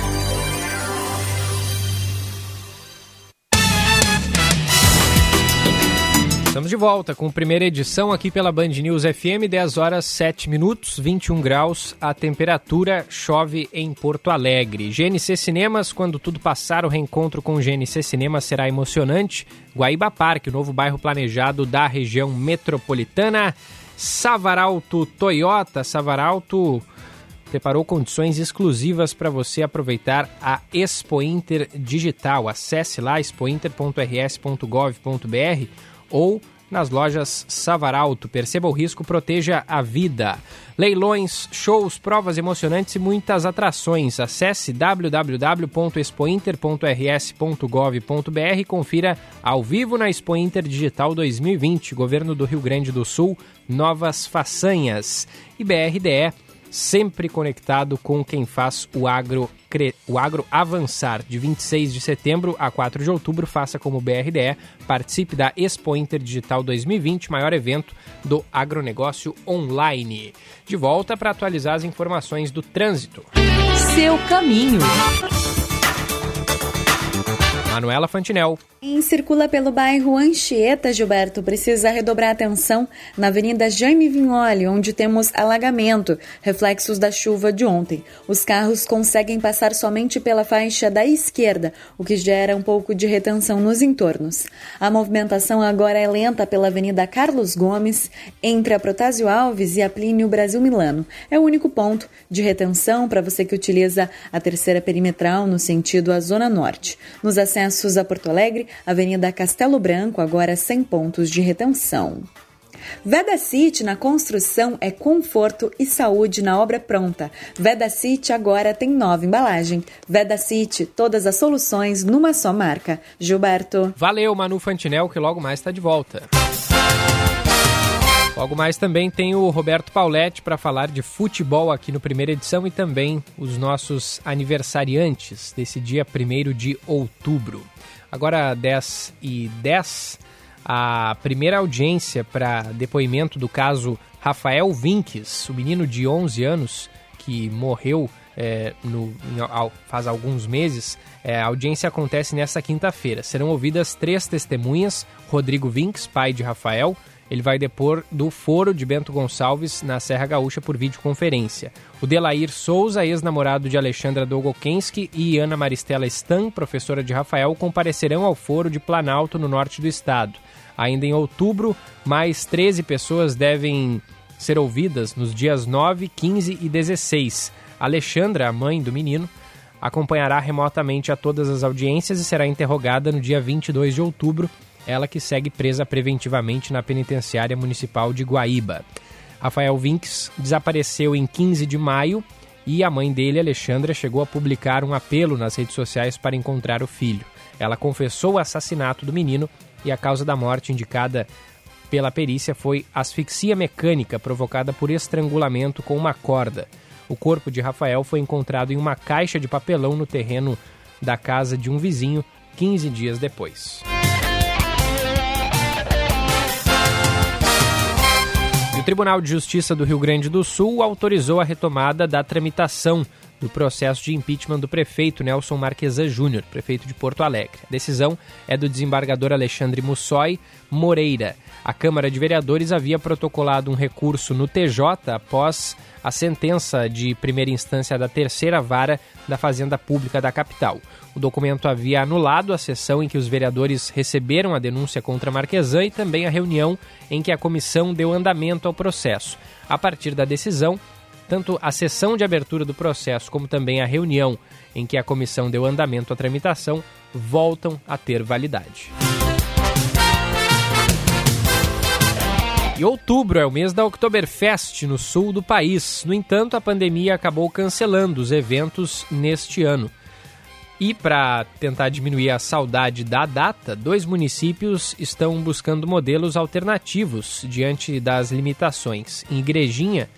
De volta com primeira edição aqui pela Band News FM, 10 horas 7 minutos, 21 graus, a temperatura chove em Porto Alegre. GNC Cinemas, quando tudo passar, o reencontro com o GNC Cinemas será emocionante. Guaíba Parque, o novo bairro planejado da região metropolitana. Savaralto Toyota, Savaralto preparou condições exclusivas para você aproveitar a Expo Inter Digital. Acesse lá expointer.rs.gov.br ou nas lojas Savaralto. Perceba o risco, proteja a vida. Leilões, shows, provas emocionantes e muitas atrações. Acesse www.expointer.rs.gov.br e confira ao vivo na Expo Inter Digital 2020, Governo do Rio Grande do Sul, novas façanhas. E BRDE sempre conectado com quem faz o agro, o agro avançar. De 26 de setembro a 4 de outubro, faça como BRDE, participe da Expo Inter Digital 2020, maior evento do agronegócio online. De volta para atualizar as informações do trânsito. Seu caminho. Manuela Fantinel. Quem circula pelo bairro Anchieta, Gilberto, precisa redobrar atenção na Avenida Jaime Vignoli, onde temos alagamento, reflexos da chuva de ontem. Os carros conseguem passar somente pela faixa da esquerda, o que gera um pouco de retenção nos entornos. A movimentação agora é lenta pela Avenida Carlos Gomes, entre a Protásio Alves e a Plínio Brasil Milano. É o único ponto de retenção para você que utiliza a terceira perimetral no sentido à Zona Norte. Nos acessos acessos a Porto Alegre, Avenida Castelo Branco, agora sem pontos de retenção. Veda City na construção é conforto e saúde na obra pronta. Veda City agora tem nova embalagem. Veda City, todas as soluções numa só marca. Gilberto. Valeu, Manu Fantinel, que logo mais está de volta. Logo mais também tem o Roberto Pauletti para falar de futebol aqui no primeira edição e também os nossos aniversariantes desse dia 1 de outubro. Agora 10 e 10 a primeira audiência para depoimento do caso Rafael Vinques, o menino de 11 anos que morreu é, no, faz alguns meses. É, a audiência acontece nesta quinta-feira. Serão ouvidas três testemunhas: Rodrigo Vinques, pai de Rafael. Ele vai depor do foro de Bento Gonçalves na Serra Gaúcha por videoconferência. O Delair Souza, ex-namorado de Alexandra Dolgokenski, e Ana Maristela Stan, professora de Rafael, comparecerão ao foro de Planalto, no norte do estado. Ainda em outubro, mais 13 pessoas devem ser ouvidas nos dias 9, 15 e 16. Alexandra, a mãe do menino, acompanhará remotamente a todas as audiências e será interrogada no dia 22 de outubro, ela que segue presa preventivamente na penitenciária municipal de Guaíba. Rafael Vinks desapareceu em 15 de maio e a mãe dele, Alexandra, chegou a publicar um apelo nas redes sociais para encontrar o filho. Ela confessou o assassinato do menino e a causa da morte indicada pela perícia foi asfixia mecânica provocada por estrangulamento com uma corda. O corpo de Rafael foi encontrado em uma caixa de papelão no terreno da casa de um vizinho 15 dias depois. O Tribunal de Justiça do Rio Grande do Sul autorizou a retomada da tramitação do processo de impeachment do prefeito Nelson Marquesan Júnior, prefeito de Porto Alegre. A decisão é do desembargador Alexandre Mussoi Moreira. A Câmara de Vereadores havia protocolado um recurso no TJ após a sentença de primeira instância da terceira vara da Fazenda Pública da capital. O documento havia anulado a sessão em que os vereadores receberam a denúncia contra Marquesan e também a reunião em que a comissão deu andamento ao processo. A partir da decisão, tanto a sessão de abertura do processo como também a reunião em que a comissão deu andamento à tramitação voltam a ter validade. E outubro é o mês da Oktoberfest no sul do país. No entanto, a pandemia acabou cancelando os eventos neste ano. E para tentar diminuir a saudade da data, dois municípios estão buscando modelos alternativos diante das limitações. Em Igrejinha,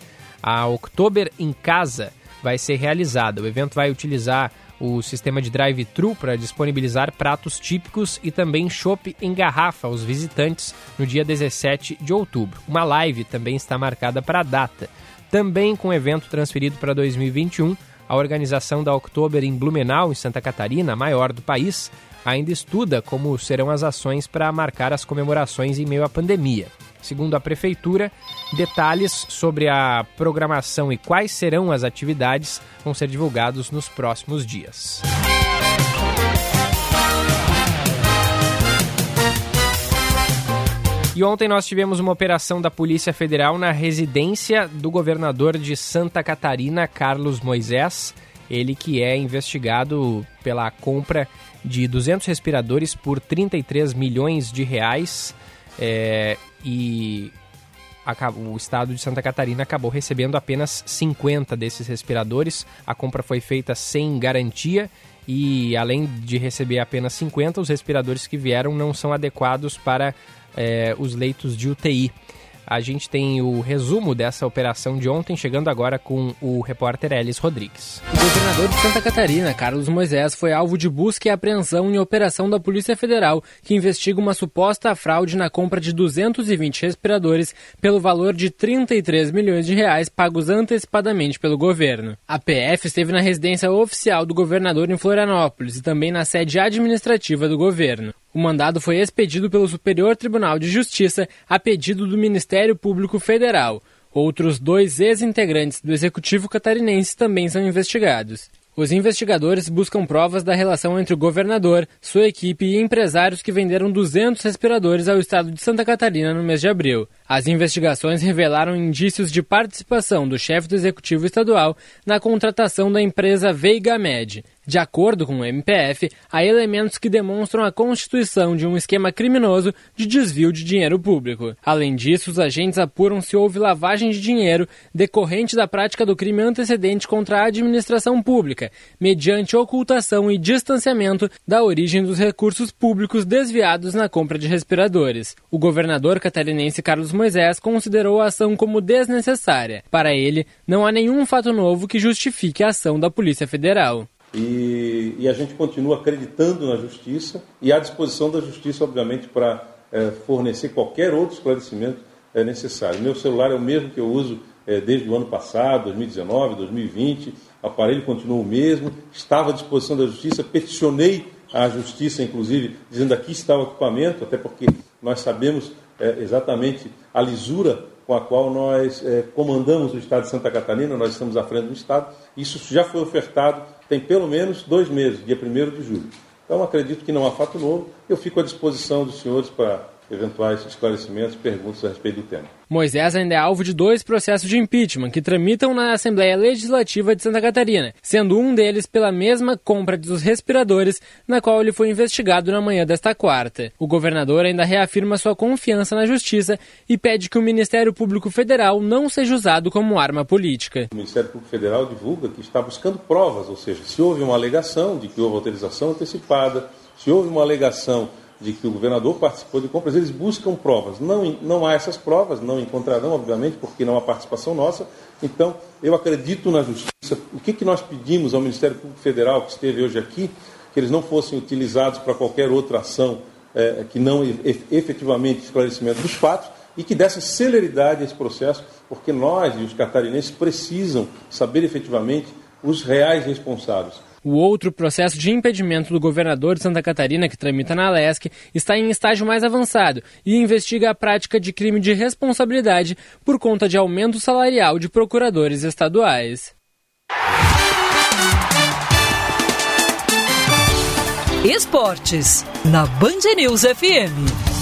a Oktober em Casa vai ser realizada. O evento vai utilizar o sistema de drive-thru para disponibilizar pratos típicos e também chopp em garrafa aos visitantes no dia 17 de outubro. Uma live também está marcada para a data. Também com o evento transferido para 2021, a organização da Oktober em Blumenau, em Santa Catarina, a maior do país, ainda estuda como serão as ações para marcar as comemorações em meio à pandemia. Segundo a Prefeitura, detalhes sobre a programação e quais serão as atividades vão ser divulgados nos próximos dias. E ontem nós tivemos uma operação da Polícia Federal na residência do governador de Santa Catarina, Carlos Moisés. Ele que é investigado pela compra de 200 respiradores por 33 milhões de reais. É, e o estado de Santa Catarina acabou recebendo apenas 50 desses respiradores. A compra foi feita sem garantia e, além de receber apenas 50, os respiradores que vieram não são adequados para é, os leitos de UTI. A gente tem o resumo dessa operação de ontem, chegando agora com o repórter Elis Rodrigues. O governador de Santa Catarina, Carlos Moisés, foi alvo de busca e apreensão em operação da Polícia Federal, que investiga uma suposta fraude na compra de 220 respiradores pelo valor de 33 milhões de reais pagos antecipadamente pelo governo. A PF esteve na residência oficial do governador em Florianópolis e também na sede administrativa do governo. O mandado foi expedido pelo Superior Tribunal de Justiça a pedido do Ministério Público Federal. Outros dois ex-integrantes do Executivo catarinense também são investigados. Os investigadores buscam provas da relação entre o governador, sua equipe e empresários que venderam 200 respiradores ao estado de Santa Catarina no mês de abril. As investigações revelaram indícios de participação do chefe do executivo estadual na contratação da empresa Veiga Med. De acordo com o MPF, há elementos que demonstram a constituição de um esquema criminoso de desvio de dinheiro público. Além disso, os agentes apuram se houve lavagem de dinheiro decorrente da prática do crime antecedente contra a administração pública, mediante ocultação e distanciamento da origem dos recursos públicos desviados na compra de respiradores. O governador catarinense Carlos Moisés considerou a ação como desnecessária. Para ele, não há nenhum fato novo que justifique a ação da Polícia Federal. E, e, a gente continua acreditando na justiça e à disposição da justiça, obviamente, para é, fornecer qualquer outro esclarecimento é, necessário. Meu celular é o mesmo que eu uso é, desde o ano passado, 2019, 2020, o aparelho continua o mesmo, estava à disposição da justiça, peticionei à justiça, inclusive, dizendo aqui está o equipamento, até porque nós sabemos exatamente a lisura com a qual nós comandamos o Estado de Santa Catarina, nós estamos à frente do Estado, isso já foi ofertado tem pelo menos dois meses, dia 1 de julho. Então, acredito que não há fato novo. Eu fico à disposição dos senhores para eventuais esclarecimentos, perguntas a respeito do tema. Moisés ainda é alvo de dois processos de impeachment que tramitam na Assembleia Legislativa de Santa Catarina, sendo um deles pela mesma compra dos respiradores, na qual ele foi investigado na manhã desta quarta. O governador ainda reafirma sua confiança na justiça e pede que o Ministério Público Federal não seja usado como arma política. O Ministério Público Federal divulga que está buscando provas, ou seja, se houve uma alegação de que houve autorização antecipada, se houve uma alegação de que o governador participou de compras, eles buscam provas. Não, não há essas provas, não encontrarão, obviamente, porque não há participação nossa. Então, eu acredito na justiça. O que, que nós pedimos ao Ministério Público Federal, que esteve hoje aqui, que eles não fossem utilizados para qualquer outra ação é, que não efetivamente esclarecimento dos fatos e que desse celeridade a esse processo, porque nós e os catarinenses precisam saber efetivamente os reais responsáveis. O outro processo de impedimento do governador de Santa Catarina, que tramita na Alesc, está em estágio mais avançado e investiga a prática de crime de responsabilidade por conta de aumento salarial de procuradores estaduais. Esportes, na Band News FM.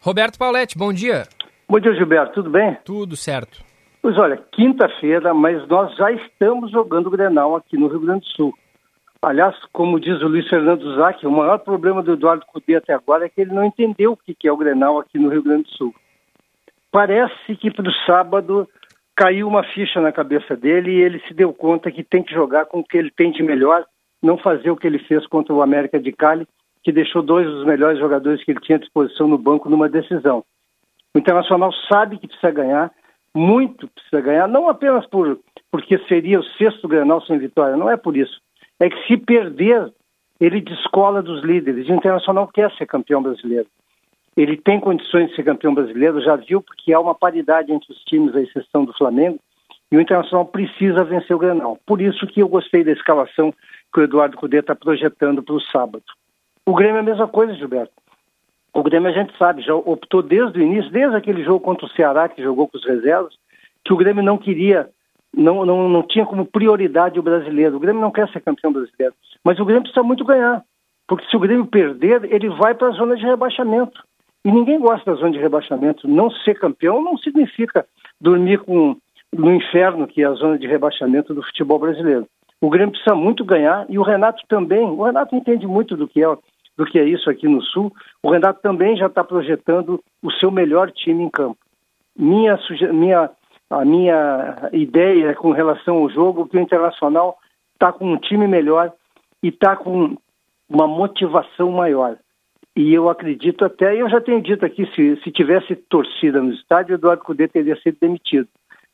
Roberto Pauletti, bom dia. Bom dia, Gilberto. Tudo bem? Tudo certo. Pois olha, quinta-feira, mas nós já estamos jogando o Grenal aqui no Rio Grande do Sul. Aliás, como diz o Luiz Fernando Zac, o maior problema do Eduardo Cudê até agora é que ele não entendeu o que é o Grenal aqui no Rio Grande do Sul. Parece que para o sábado caiu uma ficha na cabeça dele e ele se deu conta que tem que jogar com o que ele tem de melhor, não fazer o que ele fez contra o América de Cali, que deixou dois dos melhores jogadores que ele tinha à disposição no banco numa decisão. O Internacional sabe que precisa ganhar, muito precisa ganhar, não apenas por, porque seria o sexto Grenal sem vitória, não é por isso. É que se perder, ele descola dos líderes. O Internacional quer ser campeão brasileiro. Ele tem condições de ser campeão brasileiro, já viu, porque há uma paridade entre os times, à exceção do Flamengo, e o Internacional precisa vencer o Grenal. Por isso que eu gostei da escalação que o Eduardo Cudê está projetando para o sábado. O Grêmio é a mesma coisa, Gilberto. O Grêmio a gente sabe, já optou desde o início, desde aquele jogo contra o Ceará, que jogou com os reservas, que o Grêmio não queria, não, não, não tinha como prioridade o brasileiro. O Grêmio não quer ser campeão brasileiro. Mas o Grêmio precisa muito ganhar. Porque se o Grêmio perder, ele vai para a zona de rebaixamento. E ninguém gosta da zona de rebaixamento. Não ser campeão não significa dormir com, no inferno, que é a zona de rebaixamento do futebol brasileiro. O Grêmio precisa muito ganhar e o Renato também. O Renato entende muito do que é do que é isso aqui no Sul. O Renato também já está projetando o seu melhor time em campo. Minha, minha, a minha ideia com relação ao jogo que o Internacional está com um time melhor e está com uma motivação maior. E eu acredito até, eu já tenho dito aqui, se, se tivesse torcida no estádio, Eduardo Cudê teria sido demitido.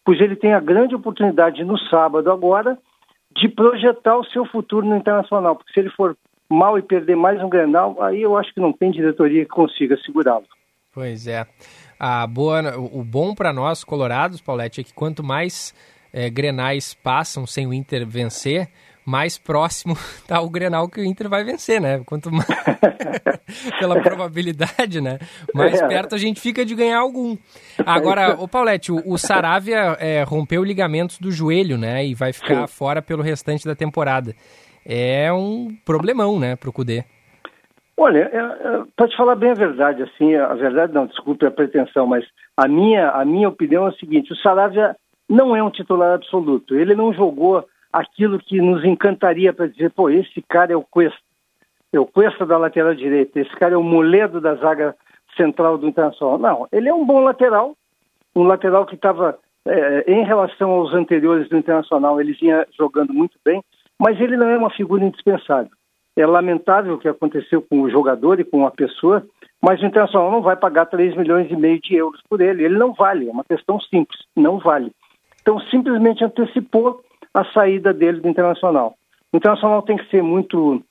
Pois ele tem a grande oportunidade no sábado agora de projetar o seu futuro no Internacional, porque se ele for mal e perder mais um Grenal, aí eu acho que não tem diretoria que consiga segurá-lo. Pois é. A boa, o bom para nós, colorados, Paulette, é que quanto mais é, Grenais passam sem o Inter vencer, mais próximo está o Grenal que o Inter vai vencer, né? Quanto mais pela probabilidade, né? Mais é. perto a gente fica de ganhar algum. Agora, o Paulette, o, o Saravia é, rompeu ligamentos do joelho, né? E vai ficar fora pelo restante da temporada é um problemão, né, para o Cudê. Olha, é, é, para te falar bem a verdade, assim, a verdade não, desculpe a pretensão, mas a minha, a minha opinião é a seguinte: o Saravia não é um titular absoluto. Ele não jogou aquilo que nos encantaria para dizer, pô, esse cara é o Cuesta, é o Cuesta da lateral direita, esse cara é o Moledo da zaga central do Internacional. Não, ele é um bom lateral, um lateral que estava, é, em relação aos anteriores do Internacional, ele vinha jogando muito bem, mas ele não é uma figura indispensável. É lamentável o que aconteceu com o jogador e com a pessoa, mas o Internacional não vai pagar 3 milhões e meio de euros por ele. Ele não vale, é uma questão simples, não vale. Então, simplesmente antecipou a saída dele do Internacional. O Internacional tem que ser muito,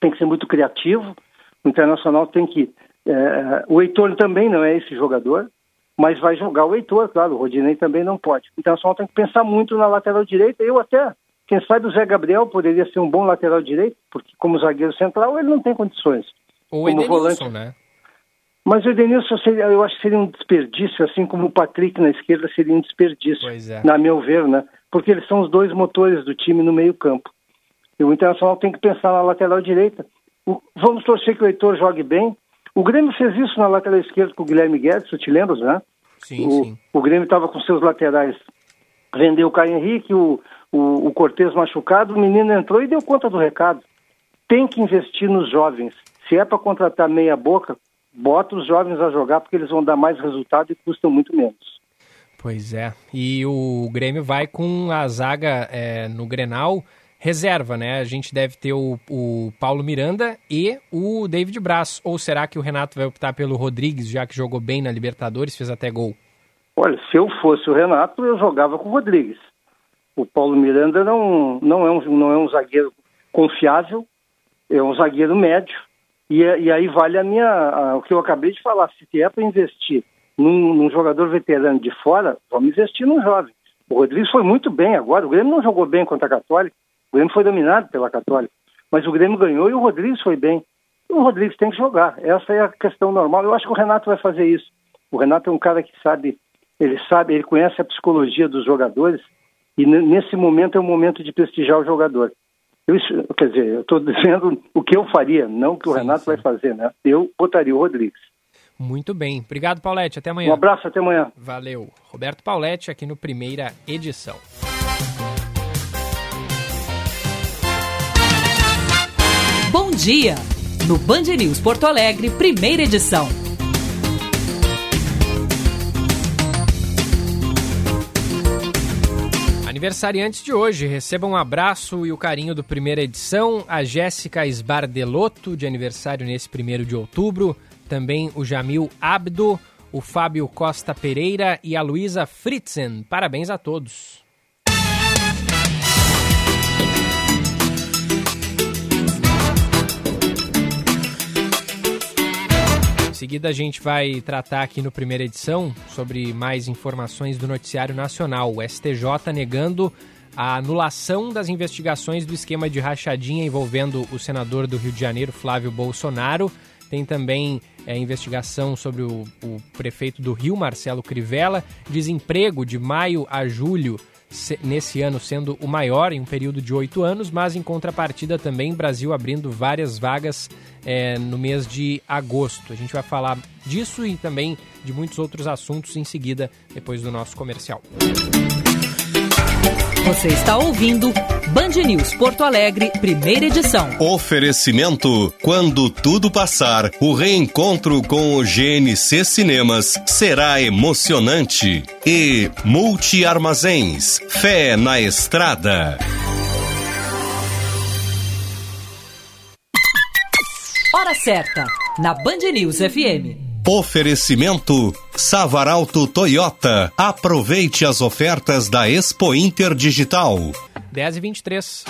tem que ser muito criativo, o Internacional tem que... É, o Heitor também não é esse jogador, mas vai jogar o Heitor, claro, o Rodinei também não pode. O Internacional tem que pensar muito na lateral direita, eu até quem sabe o Zé Gabriel poderia ser um bom lateral direito, porque como zagueiro central ele não tem condições. Ou o Edenilson, volante... né? Mas o Edenilson, seria, eu acho que seria um desperdício, assim como o Patrick na esquerda seria um desperdício, é. na meu ver, né? Porque eles são os dois motores do time no meio campo. E o Internacional tem que pensar na lateral direita. O, vamos torcer que o Heitor jogue bem. O Grêmio fez isso na lateral esquerda com o Guilherme Guedes, tu te lembras, né? Sim, o, sim. O Grêmio estava com seus laterais. Vendeu o Caio Henrique, o, o, o Cortez machucado, o menino entrou e deu conta do recado. Tem que investir nos jovens. Se é para contratar meia boca, bota os jovens a jogar porque eles vão dar mais resultado e custam muito menos. Pois é. E o Grêmio vai com a zaga é, no Grenal reserva, né? A gente deve ter o, o, Paulo Miranda e o David Braz. Ou será que o Renato vai optar pelo Rodrigues, já que jogou bem na Libertadores, fez até gol? Olha, se eu fosse o Renato, eu jogava com o Rodrigues o Paulo Miranda não, não, é, um, não é um zagueiro confiável, é um zagueiro médio. E, e aí vale a minha, a, o que eu acabei de falar. Se é para investir num, num, jogador veterano de fora, vamos investir num jovem. O Rodrigues foi muito bem agora. O Grêmio não jogou bem contra a Católica. O Grêmio foi dominado pela Católica. Mas o Grêmio ganhou e o Rodrigues foi bem. O Rodrigues tem que jogar. Essa é a questão normal. Eu acho que o Renato vai fazer isso. O Renato é um cara que sabe, ele sabe, ele conhece a psicologia dos jogadores e nesse momento é o momento de prestigiar o jogador. Eu, quer dizer, eu estou dizendo o que eu faria, não o que o sim, Renato sim. vai fazer, né? Eu botaria o Rodrigues. Muito bem. Obrigado, Paulette. Até amanhã. Um abraço, até amanhã. Valeu. Roberto Paulette aqui no Primeira Edição. Bom dia! No Band News Porto Alegre, primeira edição. Aniversariantes de hoje, recebam um abraço e o carinho do primeira edição. A Jéssica Esbardelotto, de aniversário nesse primeiro de outubro. Também o Jamil Abdo, o Fábio Costa Pereira e a Luísa Fritzen. Parabéns a todos. Seguida a gente vai tratar aqui no primeira edição sobre mais informações do noticiário nacional. O STJ negando a anulação das investigações do esquema de rachadinha envolvendo o senador do Rio de Janeiro, Flávio Bolsonaro. Tem também é, investigação sobre o, o prefeito do Rio, Marcelo Crivella. Desemprego de maio a julho nesse ano sendo o maior em um período de oito anos, mas em contrapartida também Brasil abrindo várias vagas é, no mês de agosto. A gente vai falar disso e também de muitos outros assuntos em seguida, depois do nosso comercial. Você está ouvindo Band News Porto Alegre, primeira edição. Oferecimento: quando tudo passar, o reencontro com o GNC Cinemas será emocionante. E Multi Armazéns, fé na estrada. Hora certa, na Band News FM. Oferecimento Savaralto Toyota. Aproveite as ofertas da Expo Inter Digital. 10 e 23.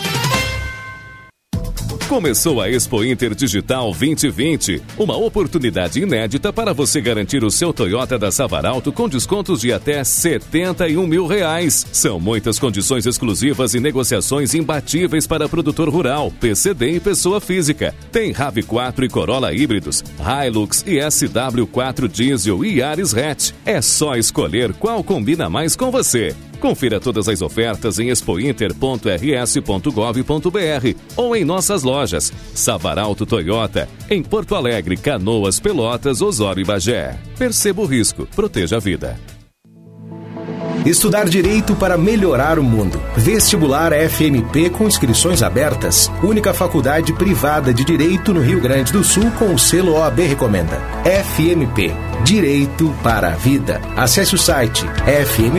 Começou a Expo Inter Digital 2020, uma oportunidade inédita para você garantir o seu Toyota da Savaralto com descontos de até 71 mil reais. São muitas condições exclusivas e negociações imbatíveis para produtor rural, PCD e pessoa física. Tem RAV4 e Corolla híbridos, Hilux e SW4 diesel e Yaris hatch. É só escolher qual combina mais com você. Confira todas as ofertas em expointer.rs.gov.br ou em nossas lojas. Savaralto Toyota, em Porto Alegre, Canoas, Pelotas, Osório e Bagé. Perceba o risco, proteja a vida. Estudar direito para melhorar o mundo. Vestibular FMP com inscrições abertas. Única faculdade privada de direito no Rio Grande do Sul com o selo OAB Recomenda. FMP Direito para a Vida. Acesse o site fmp.edu.br.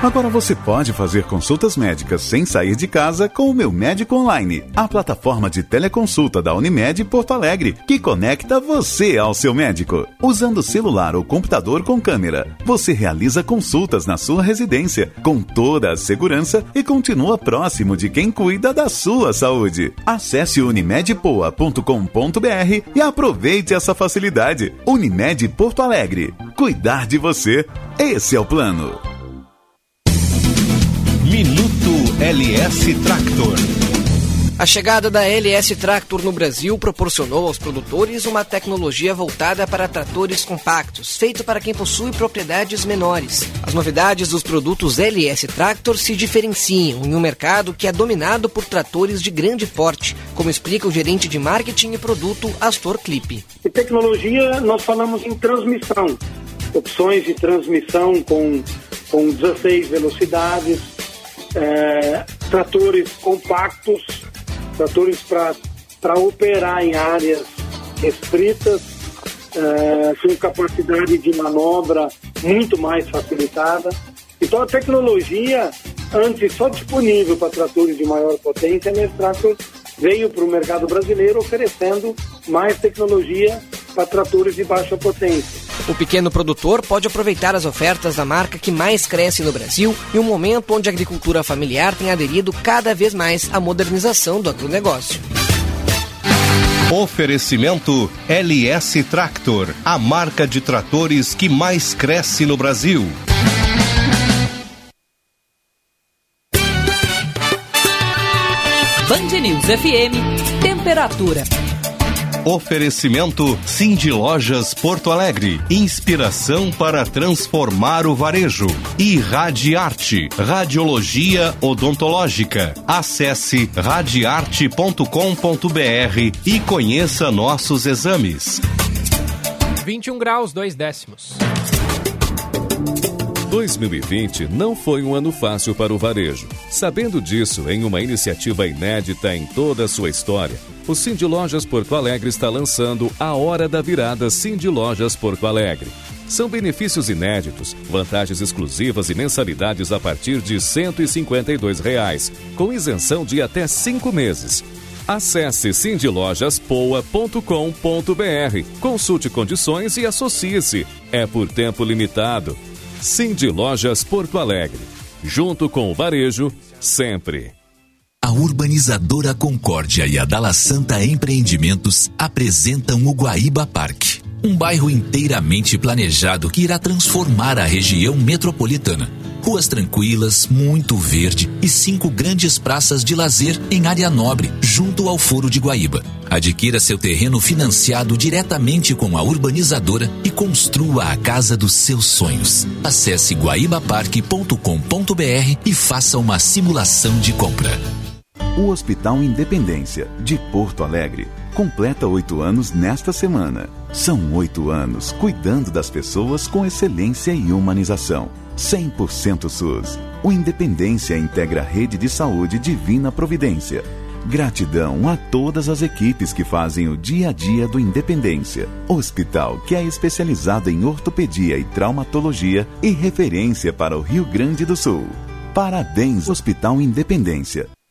Agora você pode fazer consultas médicas sem sair de casa com o Meu Médico Online, a plataforma de teleconsulta da Unimed Porto Alegre, que conecta você ao seu médico. Usando celular ou computador com câmera, você realiza consultas na sua residência com toda a segurança e continua próximo de quem cuida da sua saúde. Acesse unimedpoa.com.br e aproveite essa facilidade. Unimed Porto Alegre. Cuidar de você. Esse é o plano. LS Tractor. A chegada da LS Tractor no Brasil proporcionou aos produtores uma tecnologia voltada para tratores compactos, feito para quem possui propriedades menores. As novidades dos produtos LS Tractor se diferenciam em um mercado que é dominado por tratores de grande porte, como explica o gerente de marketing e produto Astor Clip. E tecnologia, nós falamos em transmissão. Opções de transmissão com, com 16 velocidades, é, tratores compactos, tratores para operar em áreas restritas, é, com capacidade de manobra muito mais facilitada. Então a tecnologia, antes só disponível para tratores de maior potência, a Tractor veio para o mercado brasileiro oferecendo mais tecnologia para tratores de baixa potência. O pequeno produtor pode aproveitar as ofertas da marca que mais cresce no Brasil em um momento onde a agricultura familiar tem aderido cada vez mais à modernização do agronegócio. Oferecimento LS Tractor, a marca de tratores que mais cresce no Brasil. Band News FM, temperatura. Oferecimento Cindy Lojas Porto Alegre. Inspiração para transformar o varejo. E Radiarte, Radiologia Odontológica. Acesse radiarte.com.br e conheça nossos exames. 21 graus, 2 décimos. 2020 não foi um ano fácil para o varejo. Sabendo disso, em uma iniciativa inédita em toda a sua história, o Cindy Lojas Porto Alegre está lançando a Hora da Virada Cindy Lojas Porto Alegre. São benefícios inéditos, vantagens exclusivas e mensalidades a partir de 152 reais, com isenção de até cinco meses. Acesse cindylojaspoa.com.br, consulte condições e associe-se. É por tempo limitado. Cindy Lojas Porto Alegre. Junto com o varejo, sempre. A urbanizadora Concórdia e a Dala Santa Empreendimentos apresentam o Guaíba Parque. Um bairro inteiramente planejado que irá transformar a região metropolitana. Ruas tranquilas, muito verde e cinco grandes praças de lazer em área nobre, junto ao Foro de Guaíba. Adquira seu terreno financiado diretamente com a urbanizadora e construa a casa dos seus sonhos. Acesse guaibaparque.com.br e faça uma simulação de compra. O Hospital Independência, de Porto Alegre, completa oito anos nesta semana. São oito anos cuidando das pessoas com excelência e humanização. 100% SUS. O Independência integra a rede de saúde Divina Providência. Gratidão a todas as equipes que fazem o dia a dia do Independência. Hospital que é especializado em ortopedia e traumatologia e referência para o Rio Grande do Sul. Parabéns, Hospital Independência.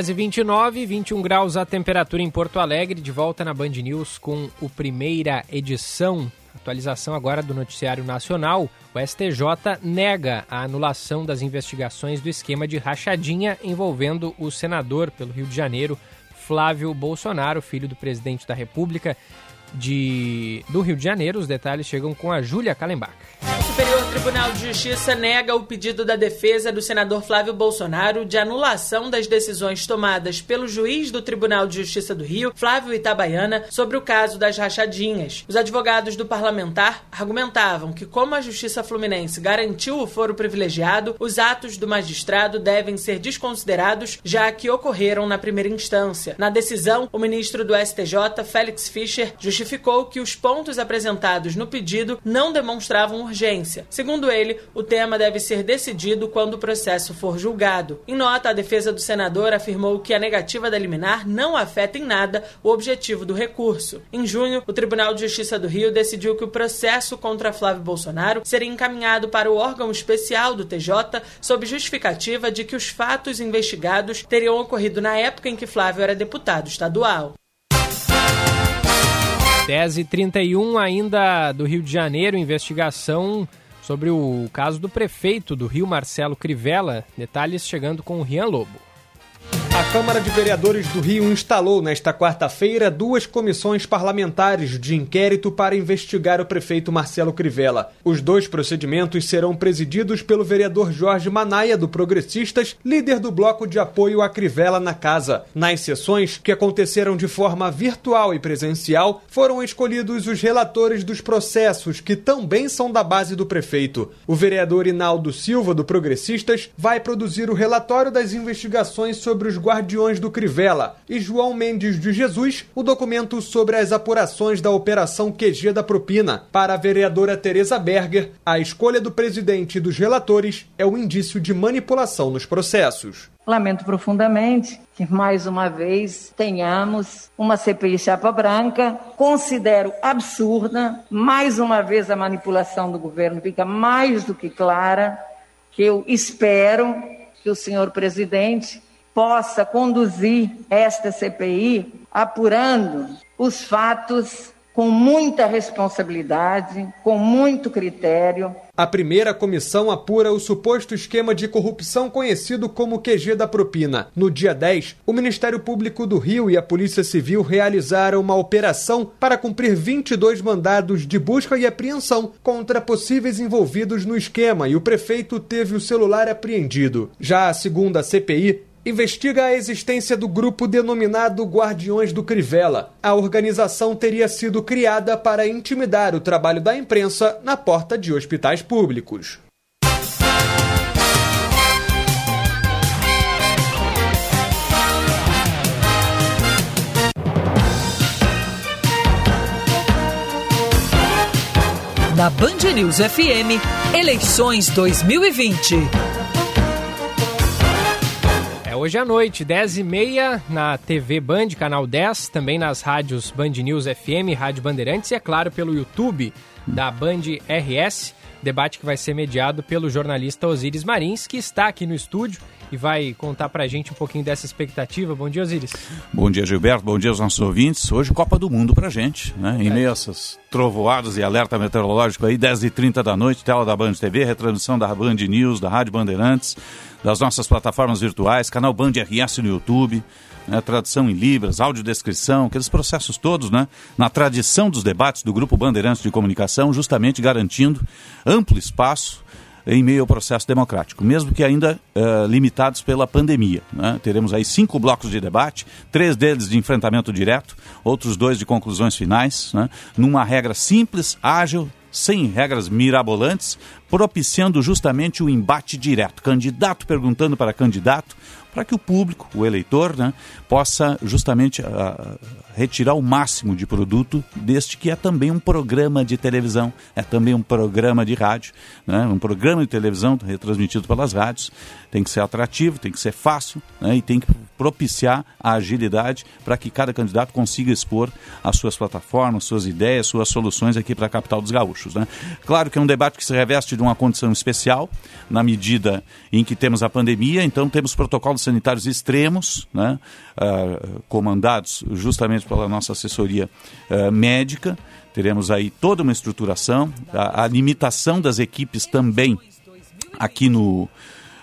10 e 29, 21 graus a temperatura em Porto Alegre, de volta na Band News com o primeira edição. Atualização agora do Noticiário Nacional. O STJ nega a anulação das investigações do esquema de rachadinha envolvendo o senador pelo Rio de Janeiro, Flávio Bolsonaro, filho do presidente da República de, do Rio de Janeiro. Os detalhes chegam com a Júlia Kallenbach. O Superior Tribunal de Justiça nega o pedido da defesa do senador Flávio Bolsonaro de anulação das decisões tomadas pelo juiz do Tribunal de Justiça do Rio, Flávio Itabaiana, sobre o caso das rachadinhas. Os advogados do parlamentar argumentavam que, como a Justiça Fluminense garantiu o foro privilegiado, os atos do magistrado devem ser desconsiderados, já que ocorreram na primeira instância. Na decisão, o ministro do STJ, Félix Fischer, justificou que os pontos apresentados no pedido não demonstravam urgência. Segundo ele, o tema deve ser decidido quando o processo for julgado. Em nota, a defesa do senador afirmou que a negativa da liminar não afeta em nada o objetivo do recurso. Em junho, o Tribunal de Justiça do Rio decidiu que o processo contra Flávio Bolsonaro seria encaminhado para o órgão especial do TJ sob justificativa de que os fatos investigados teriam ocorrido na época em que Flávio era deputado estadual. 10 e 31 ainda do Rio de Janeiro, investigação sobre o caso do prefeito do Rio, Marcelo Crivella. Detalhes chegando com o Rian Lobo. A Câmara de Vereadores do Rio instalou nesta quarta-feira duas comissões parlamentares de inquérito para investigar o prefeito Marcelo Crivella. Os dois procedimentos serão presididos pelo vereador Jorge Manaia, do Progressistas, líder do bloco de apoio a Crivella na casa. Nas sessões, que aconteceram de forma virtual e presencial, foram escolhidos os relatores dos processos, que também são da base do prefeito. O vereador Inaldo Silva, do Progressistas, vai produzir o relatório das investigações sobre os Guardiões do Crivella, e João Mendes de Jesus, o documento sobre as apurações da Operação QG da Propina. Para a vereadora Tereza Berger, a escolha do presidente e dos relatores é um indício de manipulação nos processos. Lamento profundamente que mais uma vez tenhamos uma CPI chapa branca. Considero absurda, mais uma vez a manipulação do governo fica mais do que clara, que eu espero que o senhor presidente possa conduzir esta CPI apurando os fatos com muita responsabilidade, com muito critério. A primeira comissão apura o suposto esquema de corrupção conhecido como QG da propina. No dia 10, o Ministério Público do Rio e a Polícia Civil realizaram uma operação para cumprir 22 mandados de busca e apreensão contra possíveis envolvidos no esquema e o prefeito teve o celular apreendido. Já a segunda CPI investiga a existência do grupo denominado Guardiões do Crivella. A organização teria sido criada para intimidar o trabalho da imprensa na porta de hospitais públicos. Na Band News FM, eleições 2020 hoje à noite, 10h30, na TV Band, canal 10, também nas rádios Band News FM, Rádio Bandeirantes e, é claro, pelo YouTube da Band RS. Debate que vai ser mediado pelo jornalista Osiris Marins, que está aqui no estúdio e vai contar pra gente um pouquinho dessa expectativa. Bom dia, Osiris. Bom dia, Gilberto. Bom dia aos nossos ouvintes. Hoje, Copa do Mundo pra gente, né? Em meio a essas trovoadas e alerta meteorológico aí, 10h30 da noite, tela da Band TV, retransmissão da Band News, da Rádio Bandeirantes das nossas plataformas virtuais, canal Band RS no YouTube, né, tradução em Libras, audiodescrição, aqueles processos todos, né, na tradição dos debates do Grupo Bandeirantes de Comunicação, justamente garantindo amplo espaço em meio ao processo democrático, mesmo que ainda uh, limitados pela pandemia. Né? Teremos aí cinco blocos de debate, três deles de enfrentamento direto, outros dois de conclusões finais, né? numa regra simples, ágil, sem regras mirabolantes, propiciando justamente o embate direto. Candidato perguntando para candidato, para que o público, o eleitor, né, possa justamente uh, retirar o máximo de produto deste que é também um programa de televisão, é também um programa de rádio, né, um programa de televisão retransmitido pelas rádios. Tem que ser atrativo, tem que ser fácil né, e tem que propiciar a agilidade para que cada candidato consiga expor as suas plataformas, suas ideias, suas soluções aqui para a capital dos gaúchos. Né. Claro que é um debate que se reveste de uma condição especial, na medida em que temos a pandemia, então temos protocolos sanitários extremos, né, uh, comandados justamente pela nossa assessoria uh, médica. Teremos aí toda uma estruturação, a, a limitação das equipes também aqui no,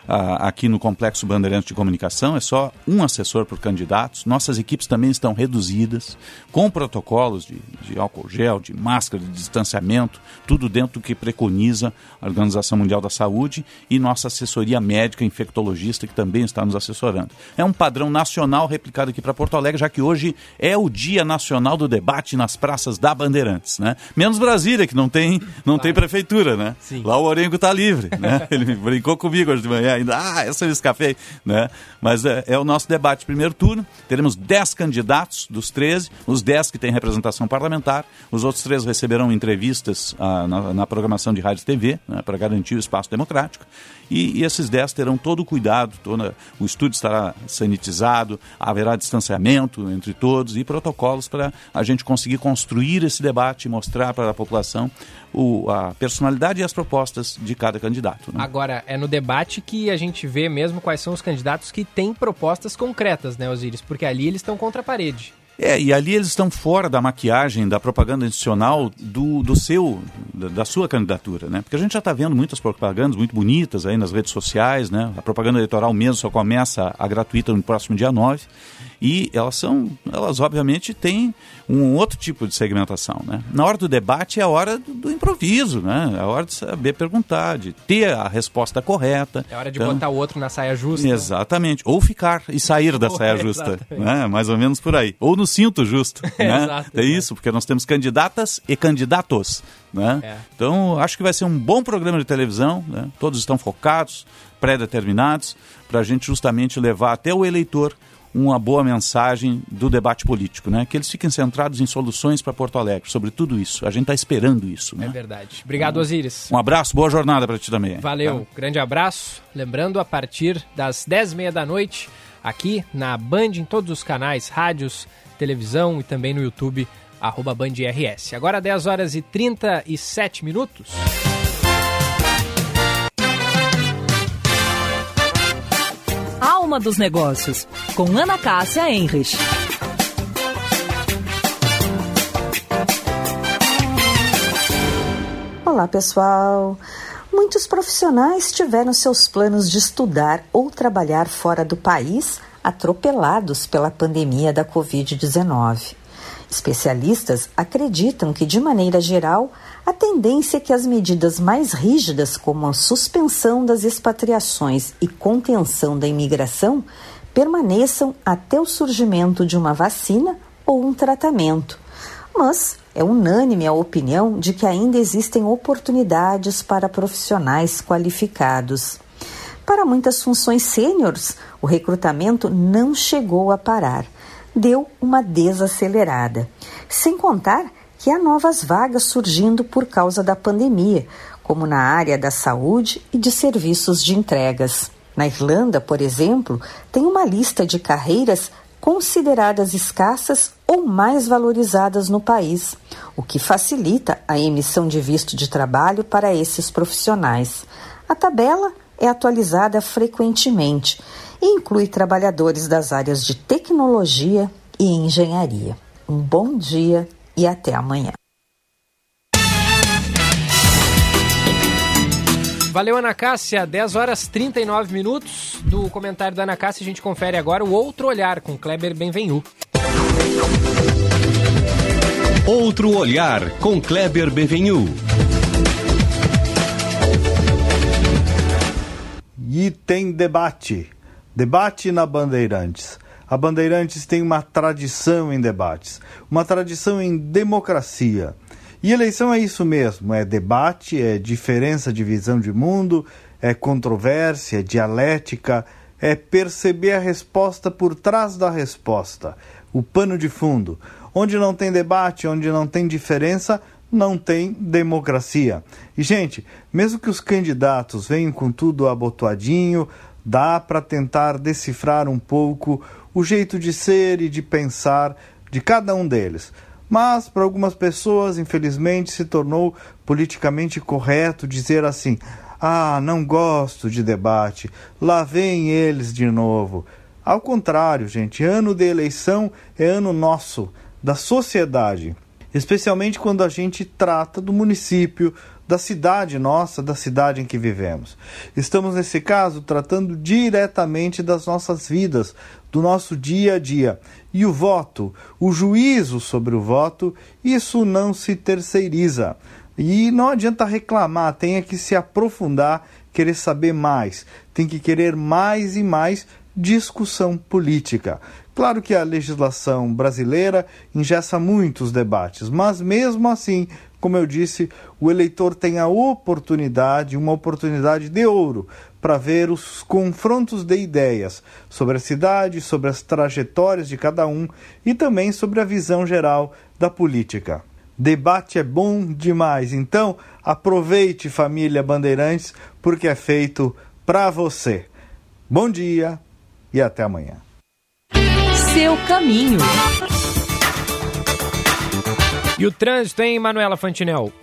aqui no Complexo Bandeirantes de Comunicação, é só um assessor por candidatos. Nossas equipes também estão reduzidas, com protocolos de, de álcool gel, de máscara, de distanciamento, tudo dentro do que preconiza a Organização Mundial da Saúde e nossa assessoria médica infectologista, que também está nos assessorando. É um padrão nacional replicado aqui para Porto Alegre, já que hoje é o Dia Nacional do Debate nas praças da Bandeirantes, né? Menos Brasília, que não tem, não claro. tem prefeitura, né? Sim. Lá o Orengo está livre, né? Ele brincou comigo hoje de manhã ainda, ah, essa eu escapei, né? Mas é, é, o nosso debate primeiro turno, teremos 10 candidatos dos 13, os 10 que têm representação parlamentar, os outros três receberão entrevistas ah, na, na, programação de rádio e TV, né, para garantir o espaço democrático, e, e esses 10 terão todo o cuidado, toda, o estúdio estará sanitizado, haverá distanciamento entre todos e protocolos para a gente conseguir construir esse debate e mostrar para a população o, a personalidade e as propostas de cada candidato. Né? Agora, é no debate que a gente vê mesmo quais são os candidatos que têm propostas concretas, né, Osiris? Porque ali eles estão contra a parede. É, e ali eles estão fora da maquiagem, da propaganda institucional do, do seu, da, da sua candidatura, né? Porque a gente já está vendo muitas propagandas muito bonitas aí nas redes sociais, né? A propaganda eleitoral mesmo só começa a gratuita no próximo dia 9 e elas são, elas obviamente têm um outro tipo de segmentação, né? Na hora do debate é a hora do, do improviso, né? É a hora de saber perguntar, de ter a resposta correta. É a hora de então, botar o outro na saia justa. Exatamente. Ou ficar e sair da saia justa, né? Mais ou menos por aí. Ou no cinto justo, né? Exato, é isso, porque nós temos candidatas e candidatos, né? É. Então, acho que vai ser um bom programa de televisão, né? Todos estão focados, pré-determinados, para a gente justamente levar até o eleitor uma boa mensagem do debate político, né? Que eles fiquem centrados em soluções para Porto Alegre, sobre tudo isso. A gente está esperando isso. Né? É verdade. Obrigado, Osiris. Um abraço, boa jornada para ti também. Valeu, tá? grande abraço. Lembrando, a partir das 10h30 da noite, aqui na Band, em todos os canais, rádios, televisão e também no YouTube, arroba Band RS. Agora 10 horas e 37 minutos. Alma dos Negócios, com Ana Cássia Enrich. Olá, pessoal. Muitos profissionais tiveram seus planos de estudar ou trabalhar fora do país atropelados pela pandemia da Covid-19. Especialistas acreditam que, de maneira geral, a tendência é que as medidas mais rígidas, como a suspensão das expatriações e contenção da imigração, permaneçam até o surgimento de uma vacina ou um tratamento. Mas é unânime a opinião de que ainda existem oportunidades para profissionais qualificados. Para muitas funções sêniores, o recrutamento não chegou a parar deu uma desacelerada. Sem contar que há novas vagas surgindo por causa da pandemia, como na área da saúde e de serviços de entregas. Na Irlanda, por exemplo, tem uma lista de carreiras consideradas escassas ou mais valorizadas no país, o que facilita a emissão de visto de trabalho para esses profissionais. A tabela é atualizada frequentemente e inclui trabalhadores das áreas de tecnologia e engenharia. Um bom dia e até amanhã. Valeu, Ana Cássia. 10 horas 39 minutos do comentário da Ana Cássia. A gente confere agora o outro olhar com Kleber Benvenu. Outro olhar com Kleber Benvenu. e tem debate. Debate na Bandeirantes. A Bandeirantes tem uma tradição em debates, uma tradição em democracia. E eleição é isso mesmo: é debate, é diferença de visão de mundo, é controvérsia, é dialética, é perceber a resposta por trás da resposta, o pano de fundo. Onde não tem debate, onde não tem diferença, não tem democracia. E, gente, mesmo que os candidatos venham com tudo abotoadinho, dá para tentar decifrar um pouco o jeito de ser e de pensar de cada um deles. Mas, para algumas pessoas, infelizmente, se tornou politicamente correto dizer assim: ah, não gosto de debate, lá vem eles de novo. Ao contrário, gente, ano de eleição é ano nosso, da sociedade especialmente quando a gente trata do município, da cidade nossa, da cidade em que vivemos. Estamos, nesse caso, tratando diretamente das nossas vidas, do nosso dia a dia. E o voto, o juízo sobre o voto, isso não se terceiriza. E não adianta reclamar, tem que se aprofundar, querer saber mais, tem que querer mais e mais discussão política. Claro que a legislação brasileira ingessa muitos debates, mas mesmo assim, como eu disse, o eleitor tem a oportunidade, uma oportunidade de ouro, para ver os confrontos de ideias sobre a cidade, sobre as trajetórias de cada um e também sobre a visão geral da política. Debate é bom demais, então aproveite, família Bandeirantes, porque é feito para você. Bom dia e até amanhã seu caminho. E o trânsito, hein, Manuela Fantinel?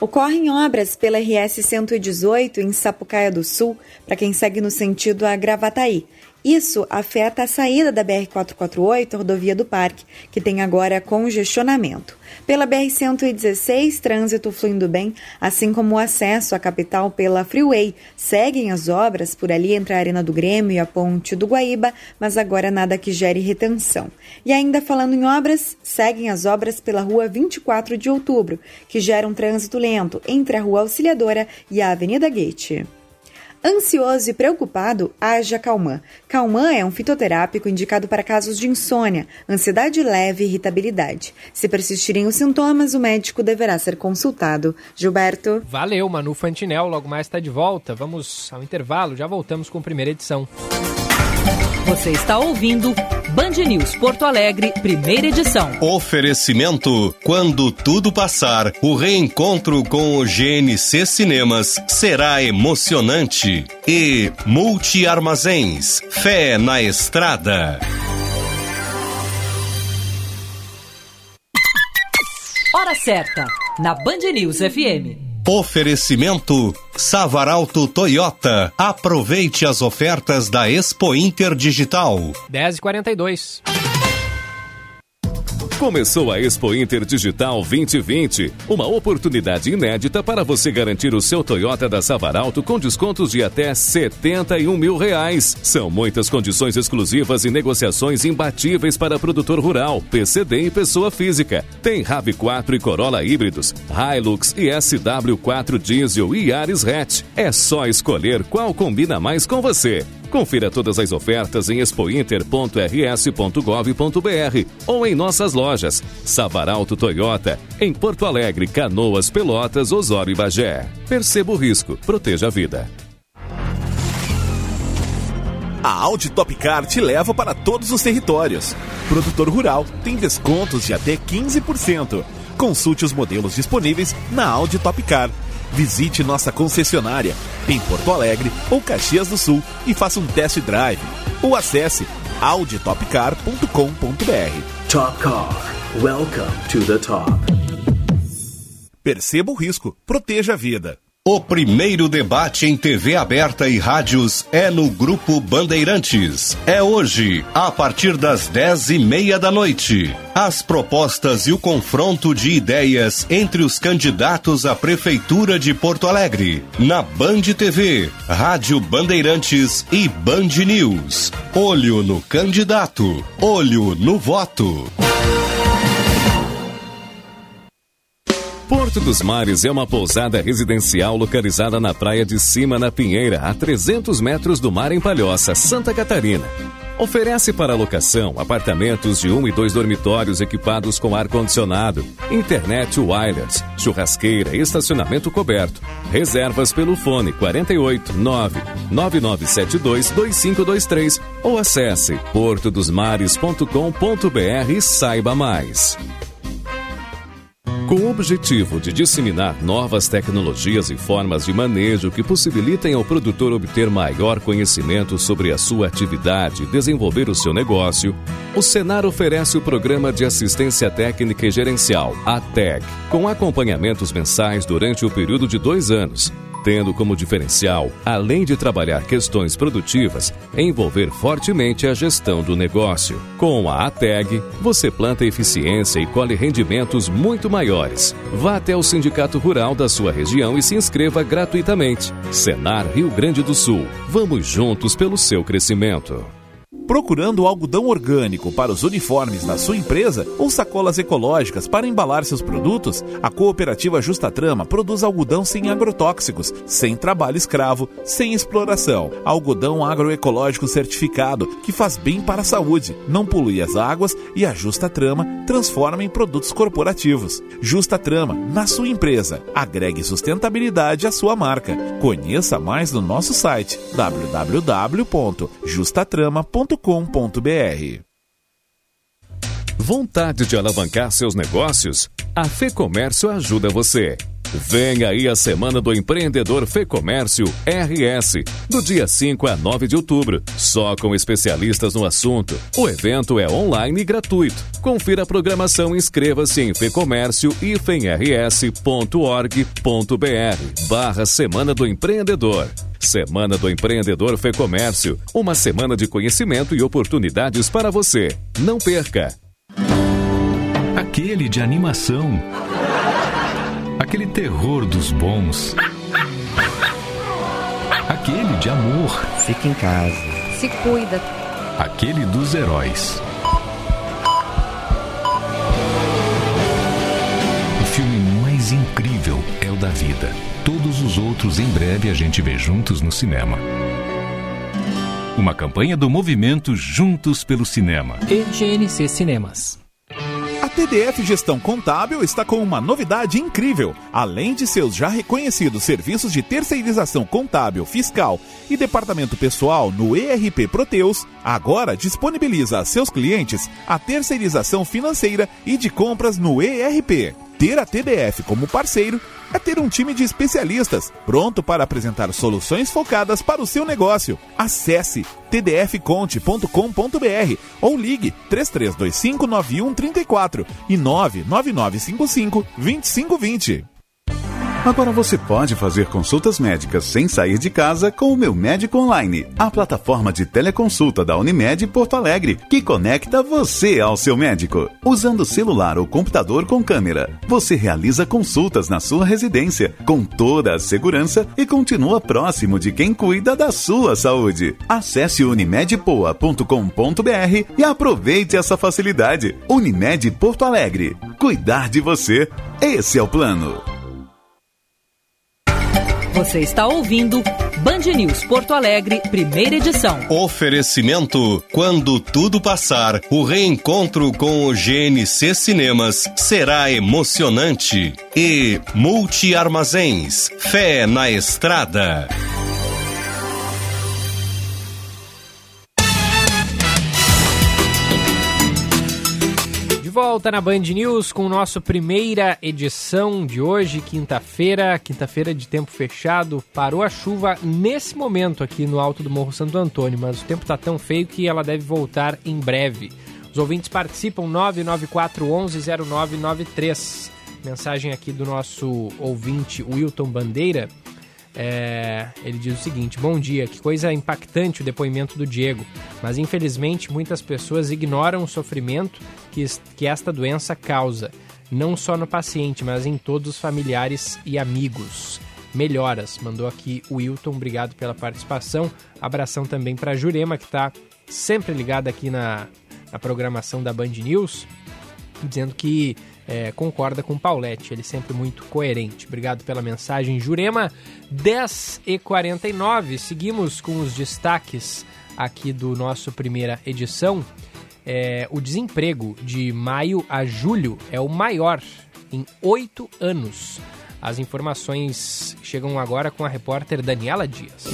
Ocorrem obras pela RS 118 em Sapucaia do Sul, para quem segue no sentido a Gravataí. Isso afeta a saída da BR-448, rodovia do Parque, que tem agora congestionamento. Pela BR-116, trânsito fluindo bem, assim como o acesso à capital pela Freeway. Seguem as obras por ali entre a Arena do Grêmio e a Ponte do Guaíba, mas agora nada que gere retenção. E ainda falando em obras, seguem as obras pela Rua 24 de Outubro, que geram trânsito lento entre a Rua Auxiliadora e a Avenida Gate. Ansioso e preocupado, haja Calmã. Calmã é um fitoterápico indicado para casos de insônia, ansiedade leve e irritabilidade. Se persistirem os sintomas, o médico deverá ser consultado. Gilberto. Valeu, Manu Fantinel. Logo mais está de volta. Vamos ao intervalo, já voltamos com a primeira edição. Você está ouvindo Band News Porto Alegre, primeira edição. Oferecimento: quando tudo passar, o reencontro com o GNC Cinemas será emocionante. E Multi Armazéns, fé na estrada. Hora certa, na Band News FM. Oferecimento Savaralto Toyota. Aproveite as ofertas da Expo Inter Digital. 10h42. Começou a Expo Inter Digital 2020, uma oportunidade inédita para você garantir o seu Toyota da Savaralto com descontos de até 71 mil reais. São muitas condições exclusivas e negociações imbatíveis para produtor rural, PCD e pessoa física. Tem RAV4 e Corolla híbridos, Hilux e SW4 diesel e Yaris hatch. É só escolher qual combina mais com você. Confira todas as ofertas em expointer.rs.gov.br ou em nossas lojas. Savaralto Toyota, em Porto Alegre, Canoas, Pelotas, Osório e Bagé. Perceba o risco, proteja a vida. A Audi Top Car te leva para todos os territórios. Produtor rural tem descontos de até 15%. Consulte os modelos disponíveis na Audi Top Car Visite nossa concessionária em Porto Alegre ou Caxias do Sul e faça um test drive. Ou acesse auditopcar.com.br. Top Car. Welcome to the top. Perceba o risco, proteja a vida. O primeiro debate em TV aberta e rádios é no Grupo Bandeirantes. É hoje, a partir das dez e meia da noite. As propostas e o confronto de ideias entre os candidatos à Prefeitura de Porto Alegre. Na Band TV, Rádio Bandeirantes e Band News. Olho no candidato, olho no voto. Porto dos Mares é uma pousada residencial localizada na praia de cima, na Pinheira, a 300 metros do mar em Palhoça, Santa Catarina. Oferece para locação apartamentos de um e dois dormitórios equipados com ar-condicionado, internet wireless, churrasqueira e estacionamento coberto. Reservas pelo fone 48 9 9972 2523 ou acesse portodosmares.com.br e saiba mais. Com o objetivo de disseminar novas tecnologias e formas de manejo que possibilitem ao produtor obter maior conhecimento sobre a sua atividade e desenvolver o seu negócio, o Senar oferece o Programa de Assistência Técnica e Gerencial, ATEG, com acompanhamentos mensais durante o período de dois anos tendo como diferencial, além de trabalhar questões produtivas, envolver fortemente a gestão do negócio. Com a ATEG, você planta eficiência e colhe rendimentos muito maiores. Vá até o Sindicato Rural da sua região e se inscreva gratuitamente. Senar Rio Grande do Sul. Vamos juntos pelo seu crescimento. Procurando algodão orgânico para os uniformes da sua empresa ou sacolas ecológicas para embalar seus produtos? A cooperativa Justa Trama produz algodão sem agrotóxicos, sem trabalho escravo, sem exploração. Algodão agroecológico certificado que faz bem para a saúde, não polui as águas e a Justa Trama transforma em produtos corporativos. Justa Trama, na sua empresa. Agregue sustentabilidade à sua marca. Conheça mais no nosso site www.justatrama.com www.fecomércio.com.br. Vontade de alavancar seus negócios? A Fecomércio ajuda você. Vem aí a Semana do Empreendedor Fecomércio RS, do dia 5 a 9 de outubro, só com especialistas no assunto. O evento é online e gratuito. Confira a programação e inscreva-se em fecomércio-org.br barra Semana do Empreendedor. Semana do Empreendedor Fecomércio, uma semana de conhecimento e oportunidades para você. Não perca! Aquele de animação aquele terror dos bons, aquele de amor. Fica em casa. Se cuida. Aquele dos heróis. O filme mais incrível é o da vida. Todos os outros em breve a gente vê juntos no cinema. Uma campanha do movimento Juntos pelo Cinema. E GNC Cinemas. A TDF Gestão Contábil está com uma novidade incrível. Além de seus já reconhecidos serviços de terceirização contábil, fiscal e departamento pessoal no ERP Proteus, agora disponibiliza a seus clientes a terceirização financeira e de compras no ERP. Ter a TDF como parceiro é ter um time de especialistas pronto para apresentar soluções focadas para o seu negócio. Acesse tdfconte.com.br ou ligue 3325 9134 e 99955 2520. Agora você pode fazer consultas médicas sem sair de casa com o Meu Médico Online, a plataforma de teleconsulta da Unimed Porto Alegre, que conecta você ao seu médico. Usando celular ou computador com câmera, você realiza consultas na sua residência, com toda a segurança e continua próximo de quem cuida da sua saúde. Acesse unimedpoa.com.br e aproveite essa facilidade. Unimed Porto Alegre. Cuidar de você. Esse é o plano. Você está ouvindo Band News Porto Alegre, primeira edição. Oferecimento: quando tudo passar, o reencontro com o GNC Cinemas será emocionante. E Multi Armazéns, fé na estrada. Volta na Band News com o nosso primeira edição de hoje, quinta-feira, quinta-feira de tempo fechado. Parou a chuva nesse momento aqui no alto do Morro Santo Antônio, mas o tempo está tão feio que ela deve voltar em breve. Os ouvintes participam 994 11 0993. Mensagem aqui do nosso ouvinte Wilton Bandeira. É, ele diz o seguinte: Bom dia, que coisa impactante o depoimento do Diego, mas infelizmente muitas pessoas ignoram o sofrimento que, que esta doença causa, não só no paciente, mas em todos os familiares e amigos. Melhoras, mandou aqui o Wilton, obrigado pela participação. Abração também para Jurema, que está sempre ligada aqui na, na programação da Band News. dizendo que é, concorda com Paulette, ele sempre muito coerente. Obrigado pela mensagem, Jurema. 10 e 49 seguimos com os destaques aqui do nosso primeira edição. É, o desemprego de maio a julho é o maior em oito anos. As informações chegam agora com a repórter Daniela Dias.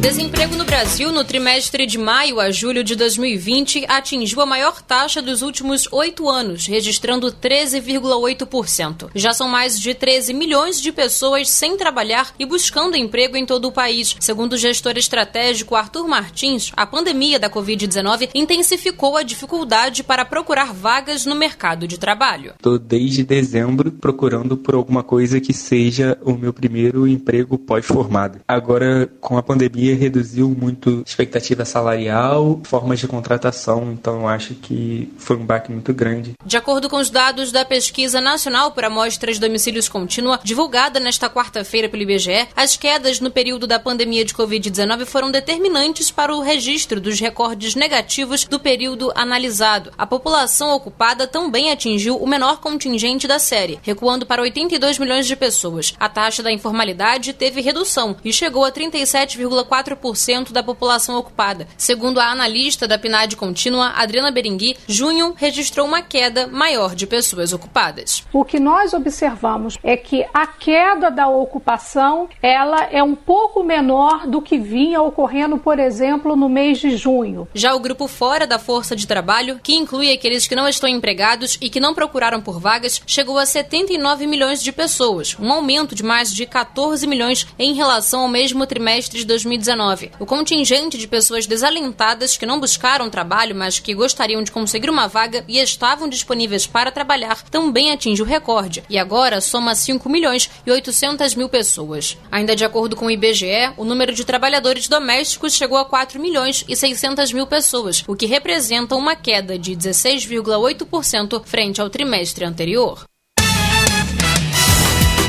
Desemprego no Brasil no trimestre de maio a julho de 2020 atingiu a maior taxa dos últimos oito anos, registrando 13,8%. Já são mais de 13 milhões de pessoas sem trabalhar e buscando emprego em todo o país. Segundo o gestor estratégico Arthur Martins, a pandemia da Covid-19 intensificou a dificuldade para procurar vagas no mercado de trabalho. Estou desde dezembro procurando por alguma coisa que seja o meu primeiro emprego pós-formado. Agora, com a pandemia, pandemia reduziu muito expectativa salarial, formas de contratação, então eu acho que foi um baque muito grande. De acordo com os dados da Pesquisa Nacional por Amostras de Domicílios Contínua, divulgada nesta quarta-feira pelo IBGE, as quedas no período da pandemia de Covid-19 foram determinantes para o registro dos recordes negativos do período analisado. A população ocupada também atingiu o menor contingente da série, recuando para 82 milhões de pessoas. A taxa da informalidade teve redução e chegou a 37,4 4% da população ocupada. Segundo a analista da PNAD contínua, Adriana Berengui, junho registrou uma queda maior de pessoas ocupadas. O que nós observamos é que a queda da ocupação ela é um pouco menor do que vinha ocorrendo, por exemplo, no mês de junho. Já o grupo fora da força de trabalho, que inclui aqueles que não estão empregados e que não procuraram por vagas, chegou a 79 milhões de pessoas, um aumento de mais de 14 milhões em relação ao mesmo trimestre de 2019. 2019. O contingente de pessoas desalentadas que não buscaram trabalho, mas que gostariam de conseguir uma vaga e estavam disponíveis para trabalhar, também atinge o recorde e agora soma 5 milhões e 800 mil pessoas. Ainda de acordo com o IBGE, o número de trabalhadores domésticos chegou a 4 milhões e 600 mil pessoas, o que representa uma queda de 16,8% frente ao trimestre anterior.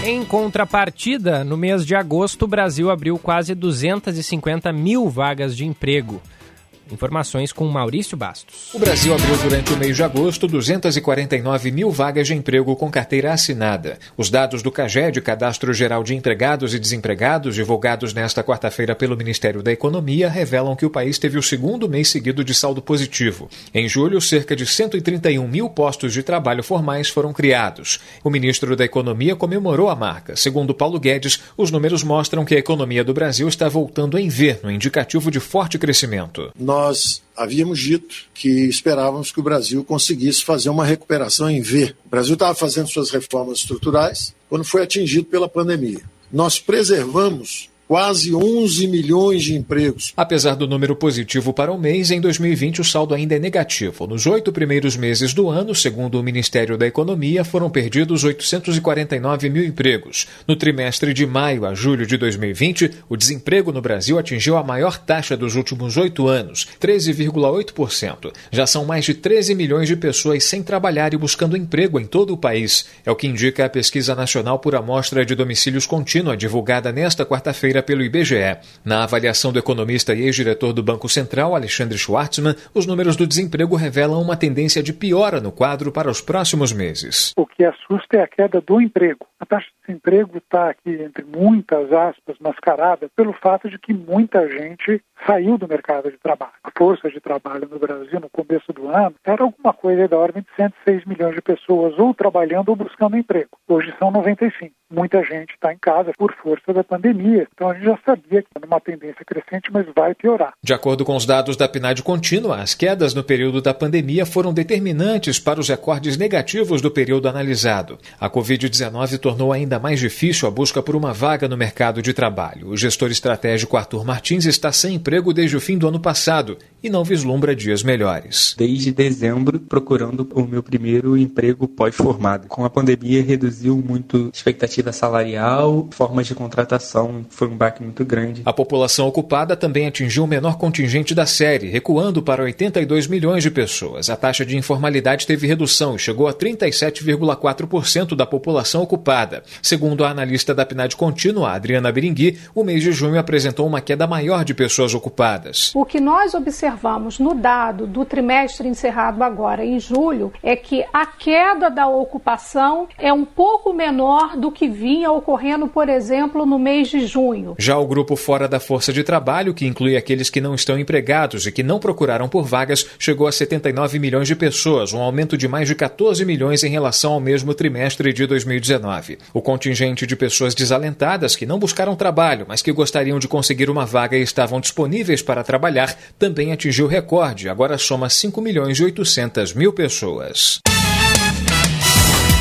Em contrapartida, no mês de agosto, o Brasil abriu quase 250 mil vagas de emprego. Informações com Maurício Bastos. O Brasil abriu durante o mês de agosto 249 mil vagas de emprego com carteira assinada. Os dados do CAGED, Cadastro Geral de Empregados e Desempregados, divulgados nesta quarta-feira pelo Ministério da Economia, revelam que o país teve o segundo mês seguido de saldo positivo. Em julho, cerca de 131 mil postos de trabalho formais foram criados. O ministro da Economia comemorou a marca. Segundo Paulo Guedes, os números mostram que a economia do Brasil está voltando em V, no indicativo de forte crescimento. Nós nós havíamos dito que esperávamos que o Brasil conseguisse fazer uma recuperação em V. O Brasil estava fazendo suas reformas estruturais quando foi atingido pela pandemia. Nós preservamos quase 11 milhões de empregos. Apesar do número positivo para o mês, em 2020 o saldo ainda é negativo. Nos oito primeiros meses do ano, segundo o Ministério da Economia, foram perdidos 849 mil empregos. No trimestre de maio a julho de 2020, o desemprego no Brasil atingiu a maior taxa dos últimos oito anos, 13,8%. Já são mais de 13 milhões de pessoas sem trabalhar e buscando emprego em todo o país. É o que indica a Pesquisa Nacional por Amostra de Domicílios Contínua, divulgada nesta quarta-feira pelo IBGE. Na avaliação do economista e ex-diretor do Banco Central, Alexandre Schwartzman, os números do desemprego revelam uma tendência de piora no quadro para os próximos meses. O que assusta é a queda do emprego. A taxa de desemprego está aqui, entre muitas aspas, mascarada pelo fato de que muita gente saiu do mercado de trabalho. A força de trabalho no Brasil no começo do ano era alguma coisa da ordem de 106 milhões de pessoas ou trabalhando ou buscando emprego. Hoje são 95. Muita gente está em casa por força da pandemia. Então a gente já sabia que era uma tendência crescente, mas vai piorar. De acordo com os dados da PNAD contínua, as quedas no período da pandemia foram determinantes para os recordes negativos do período analisado. A Covid-19 tornou ainda mais difícil a busca por uma vaga no mercado de trabalho. O gestor estratégico Arthur Martins está sem emprego desde o fim do ano passado e não vislumbra dias melhores. Desde dezembro, procurando o meu primeiro emprego pós-formado. Com a pandemia, reduziu muito a expectativa salarial, formas de contratação, foi um baque muito grande. A população ocupada também atingiu o menor contingente da série, recuando para 82 milhões de pessoas. A taxa de informalidade teve redução e chegou a 37,4% da população ocupada. Segundo a analista da PNAD contínua, Adriana Berengui, o mês de junho apresentou uma queda maior de pessoas ocupadas. O que nós observamos observamos no dado do trimestre encerrado agora em julho é que a queda da ocupação é um pouco menor do que vinha ocorrendo, por exemplo, no mês de junho. Já o grupo fora da força de trabalho, que inclui aqueles que não estão empregados e que não procuraram por vagas, chegou a 79 milhões de pessoas, um aumento de mais de 14 milhões em relação ao mesmo trimestre de 2019. O contingente de pessoas desalentadas que não buscaram trabalho, mas que gostariam de conseguir uma vaga e estavam disponíveis para trabalhar, também atingiu recorde, agora soma 5 milhões e 800 mil pessoas.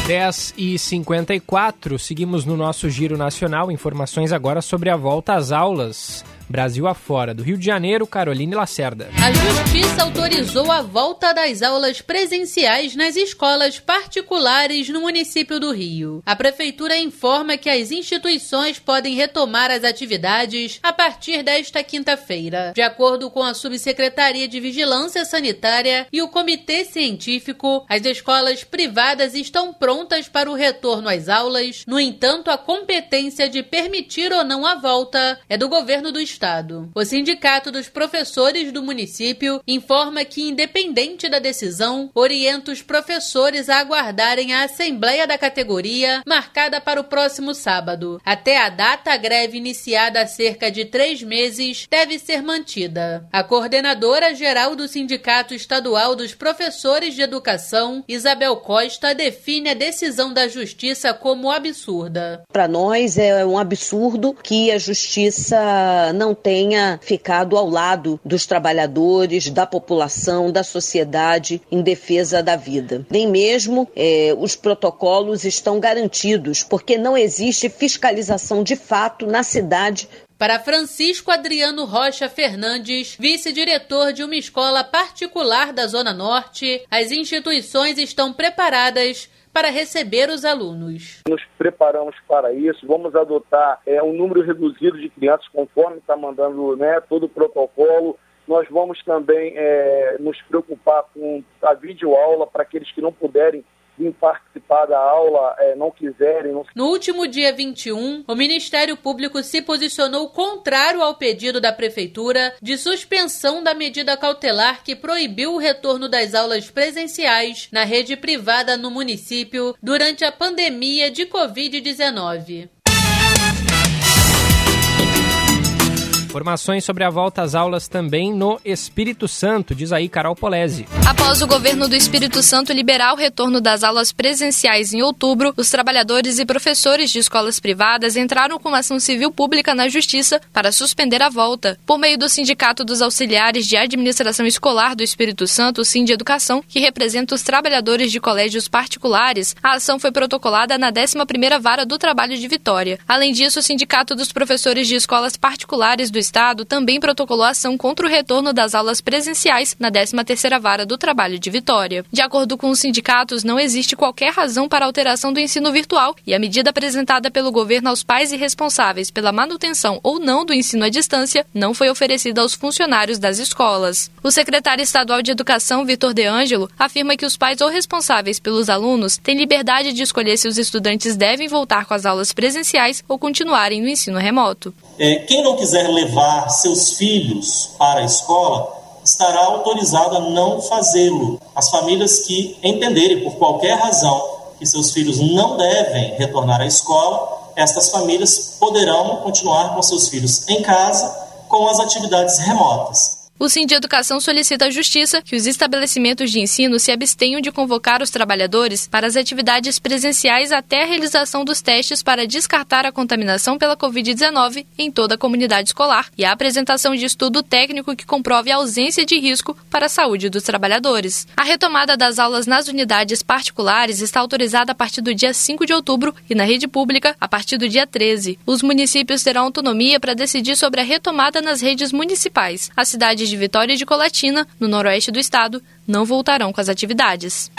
10 e 54 seguimos no nosso giro nacional. Informações agora sobre a volta às aulas. Brasil afora. Do Rio de Janeiro, Caroline Lacerda. A Justiça autorizou a volta das aulas presenciais nas escolas particulares no município do Rio. A Prefeitura informa que as instituições podem retomar as atividades a partir desta quinta-feira. De acordo com a Subsecretaria de Vigilância Sanitária e o Comitê Científico, as escolas privadas estão prontas para o retorno às aulas. No entanto, a competência de permitir ou não a volta é do governo do estado Estado. O Sindicato dos Professores do município informa que, independente da decisão, orienta os professores a aguardarem a assembleia da categoria, marcada para o próximo sábado. Até a data, a greve iniciada há cerca de três meses deve ser mantida. A coordenadora geral do Sindicato Estadual dos Professores de Educação, Isabel Costa, define a decisão da Justiça como absurda. Para nós é um absurdo que a Justiça não não tenha ficado ao lado dos trabalhadores, da população, da sociedade em defesa da vida. Nem mesmo é, os protocolos estão garantidos, porque não existe fiscalização de fato na cidade para Francisco Adriano Rocha Fernandes, vice-diretor de uma escola particular da Zona Norte, as instituições estão preparadas para receber os alunos. Nos preparamos para isso, vamos adotar é, um número reduzido de crianças, conforme está mandando né, todo o protocolo. Nós vamos também é, nos preocupar com a videoaula para aqueles que não puderem vir participar da aula é, não quiserem. Não... No último dia 21, o Ministério Público se posicionou contrário ao pedido da Prefeitura de suspensão da medida cautelar que proibiu o retorno das aulas presenciais na rede privada no município durante a pandemia de Covid-19. Informações sobre a volta às aulas também no Espírito Santo, diz aí Carol Polese. Após o governo do Espírito Santo liberar o retorno das aulas presenciais em outubro, os trabalhadores e professores de escolas privadas entraram com uma ação civil pública na Justiça para suspender a volta. Por meio do Sindicato dos Auxiliares de Administração Escolar do Espírito Santo, o de Educação, que representa os trabalhadores de colégios particulares, a ação foi protocolada na 11ª Vara do Trabalho de Vitória. Além disso, o Sindicato dos Professores de Escolas Particulares do Estado também protocolou ação contra o retorno das aulas presenciais na 13ª Vara do Trabalho de Vitória. De acordo com os sindicatos, não existe qualquer razão para alteração do ensino virtual e a medida apresentada pelo governo aos pais e responsáveis pela manutenção ou não do ensino à distância não foi oferecida aos funcionários das escolas. O secretário estadual de Educação, Vitor De Angelo, afirma que os pais ou responsáveis pelos alunos têm liberdade de escolher se os estudantes devem voltar com as aulas presenciais ou continuarem no ensino remoto. É, quem não quiser levar seus filhos para a escola estará autorizado a não fazê-lo. As famílias que entenderem por qualquer razão que seus filhos não devem retornar à escola, estas famílias poderão continuar com seus filhos em casa com as atividades remotas. O Sim de Educação solicita à Justiça que os estabelecimentos de ensino se abstenham de convocar os trabalhadores para as atividades presenciais até a realização dos testes para descartar a contaminação pela Covid-19 em toda a comunidade escolar e a apresentação de estudo técnico que comprove a ausência de risco para a saúde dos trabalhadores. A retomada das aulas nas unidades particulares está autorizada a partir do dia 5 de outubro e na rede pública a partir do dia 13. Os municípios terão autonomia para decidir sobre a retomada nas redes municipais. As cidades de Vitória e de Colatina, no noroeste do estado, não voltarão com as atividades.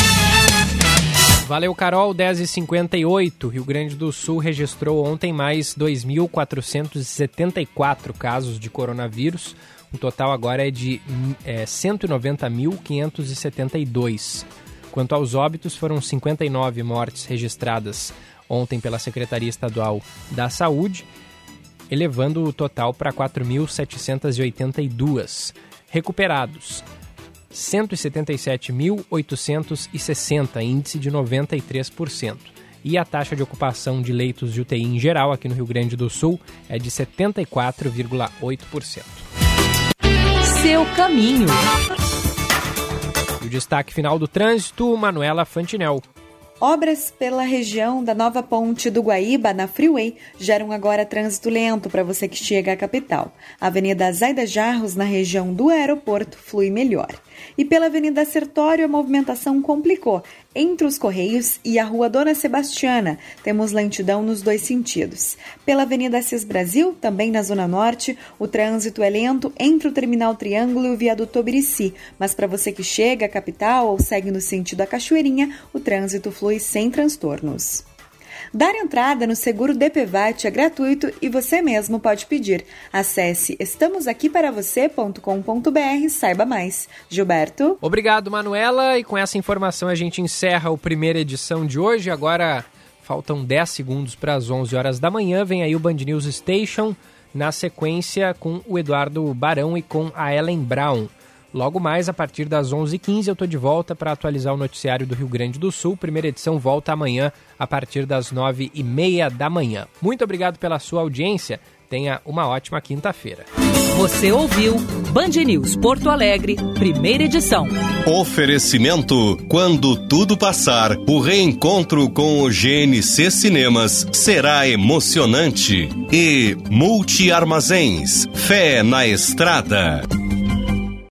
Valeu, Carol. 10h58. Rio Grande do Sul registrou ontem mais 2.474 casos de coronavírus. O total agora é de é, 190.572. Quanto aos óbitos, foram 59 mortes registradas ontem pela Secretaria Estadual da Saúde, elevando o total para 4.782. recuperados. 177.860, índice de 93%. E a taxa de ocupação de leitos de UTI em geral aqui no Rio Grande do Sul é de 74,8%. Seu caminho. E o destaque final do trânsito, Manuela Fantinel. Obras pela região da nova ponte do Guaíba, na Freeway, geram agora trânsito lento para você que chega à capital. A Avenida Zaida Jarros, na região do aeroporto, flui melhor. E pela Avenida Sertório, a movimentação complicou. Entre os Correios e a Rua Dona Sebastiana, temos lentidão nos dois sentidos. Pela Avenida Assis Brasil, também na Zona Norte, o trânsito é lento entre o Terminal Triângulo e o Viaduto Obirici, mas para você que chega à capital ou segue no sentido da Cachoeirinha, o trânsito flui sem transtornos. Dar entrada no seguro DPVAT é gratuito e você mesmo pode pedir. Acesse estamosaquiparavocê.com.br saiba mais. Gilberto. Obrigado, Manuela. E com essa informação a gente encerra a primeira edição de hoje. Agora faltam 10 segundos para as 11 horas da manhã. Vem aí o Band News Station na sequência com o Eduardo Barão e com a Ellen Brown. Logo mais, a partir das 11h15, eu estou de volta para atualizar o noticiário do Rio Grande do Sul. Primeira edição volta amanhã, a partir das 9h30 da manhã. Muito obrigado pela sua audiência. Tenha uma ótima quinta-feira. Você ouviu Band News Porto Alegre, primeira edição. Oferecimento: quando tudo passar, o reencontro com o GNC Cinemas será emocionante. E Multi Armazéns, fé na estrada.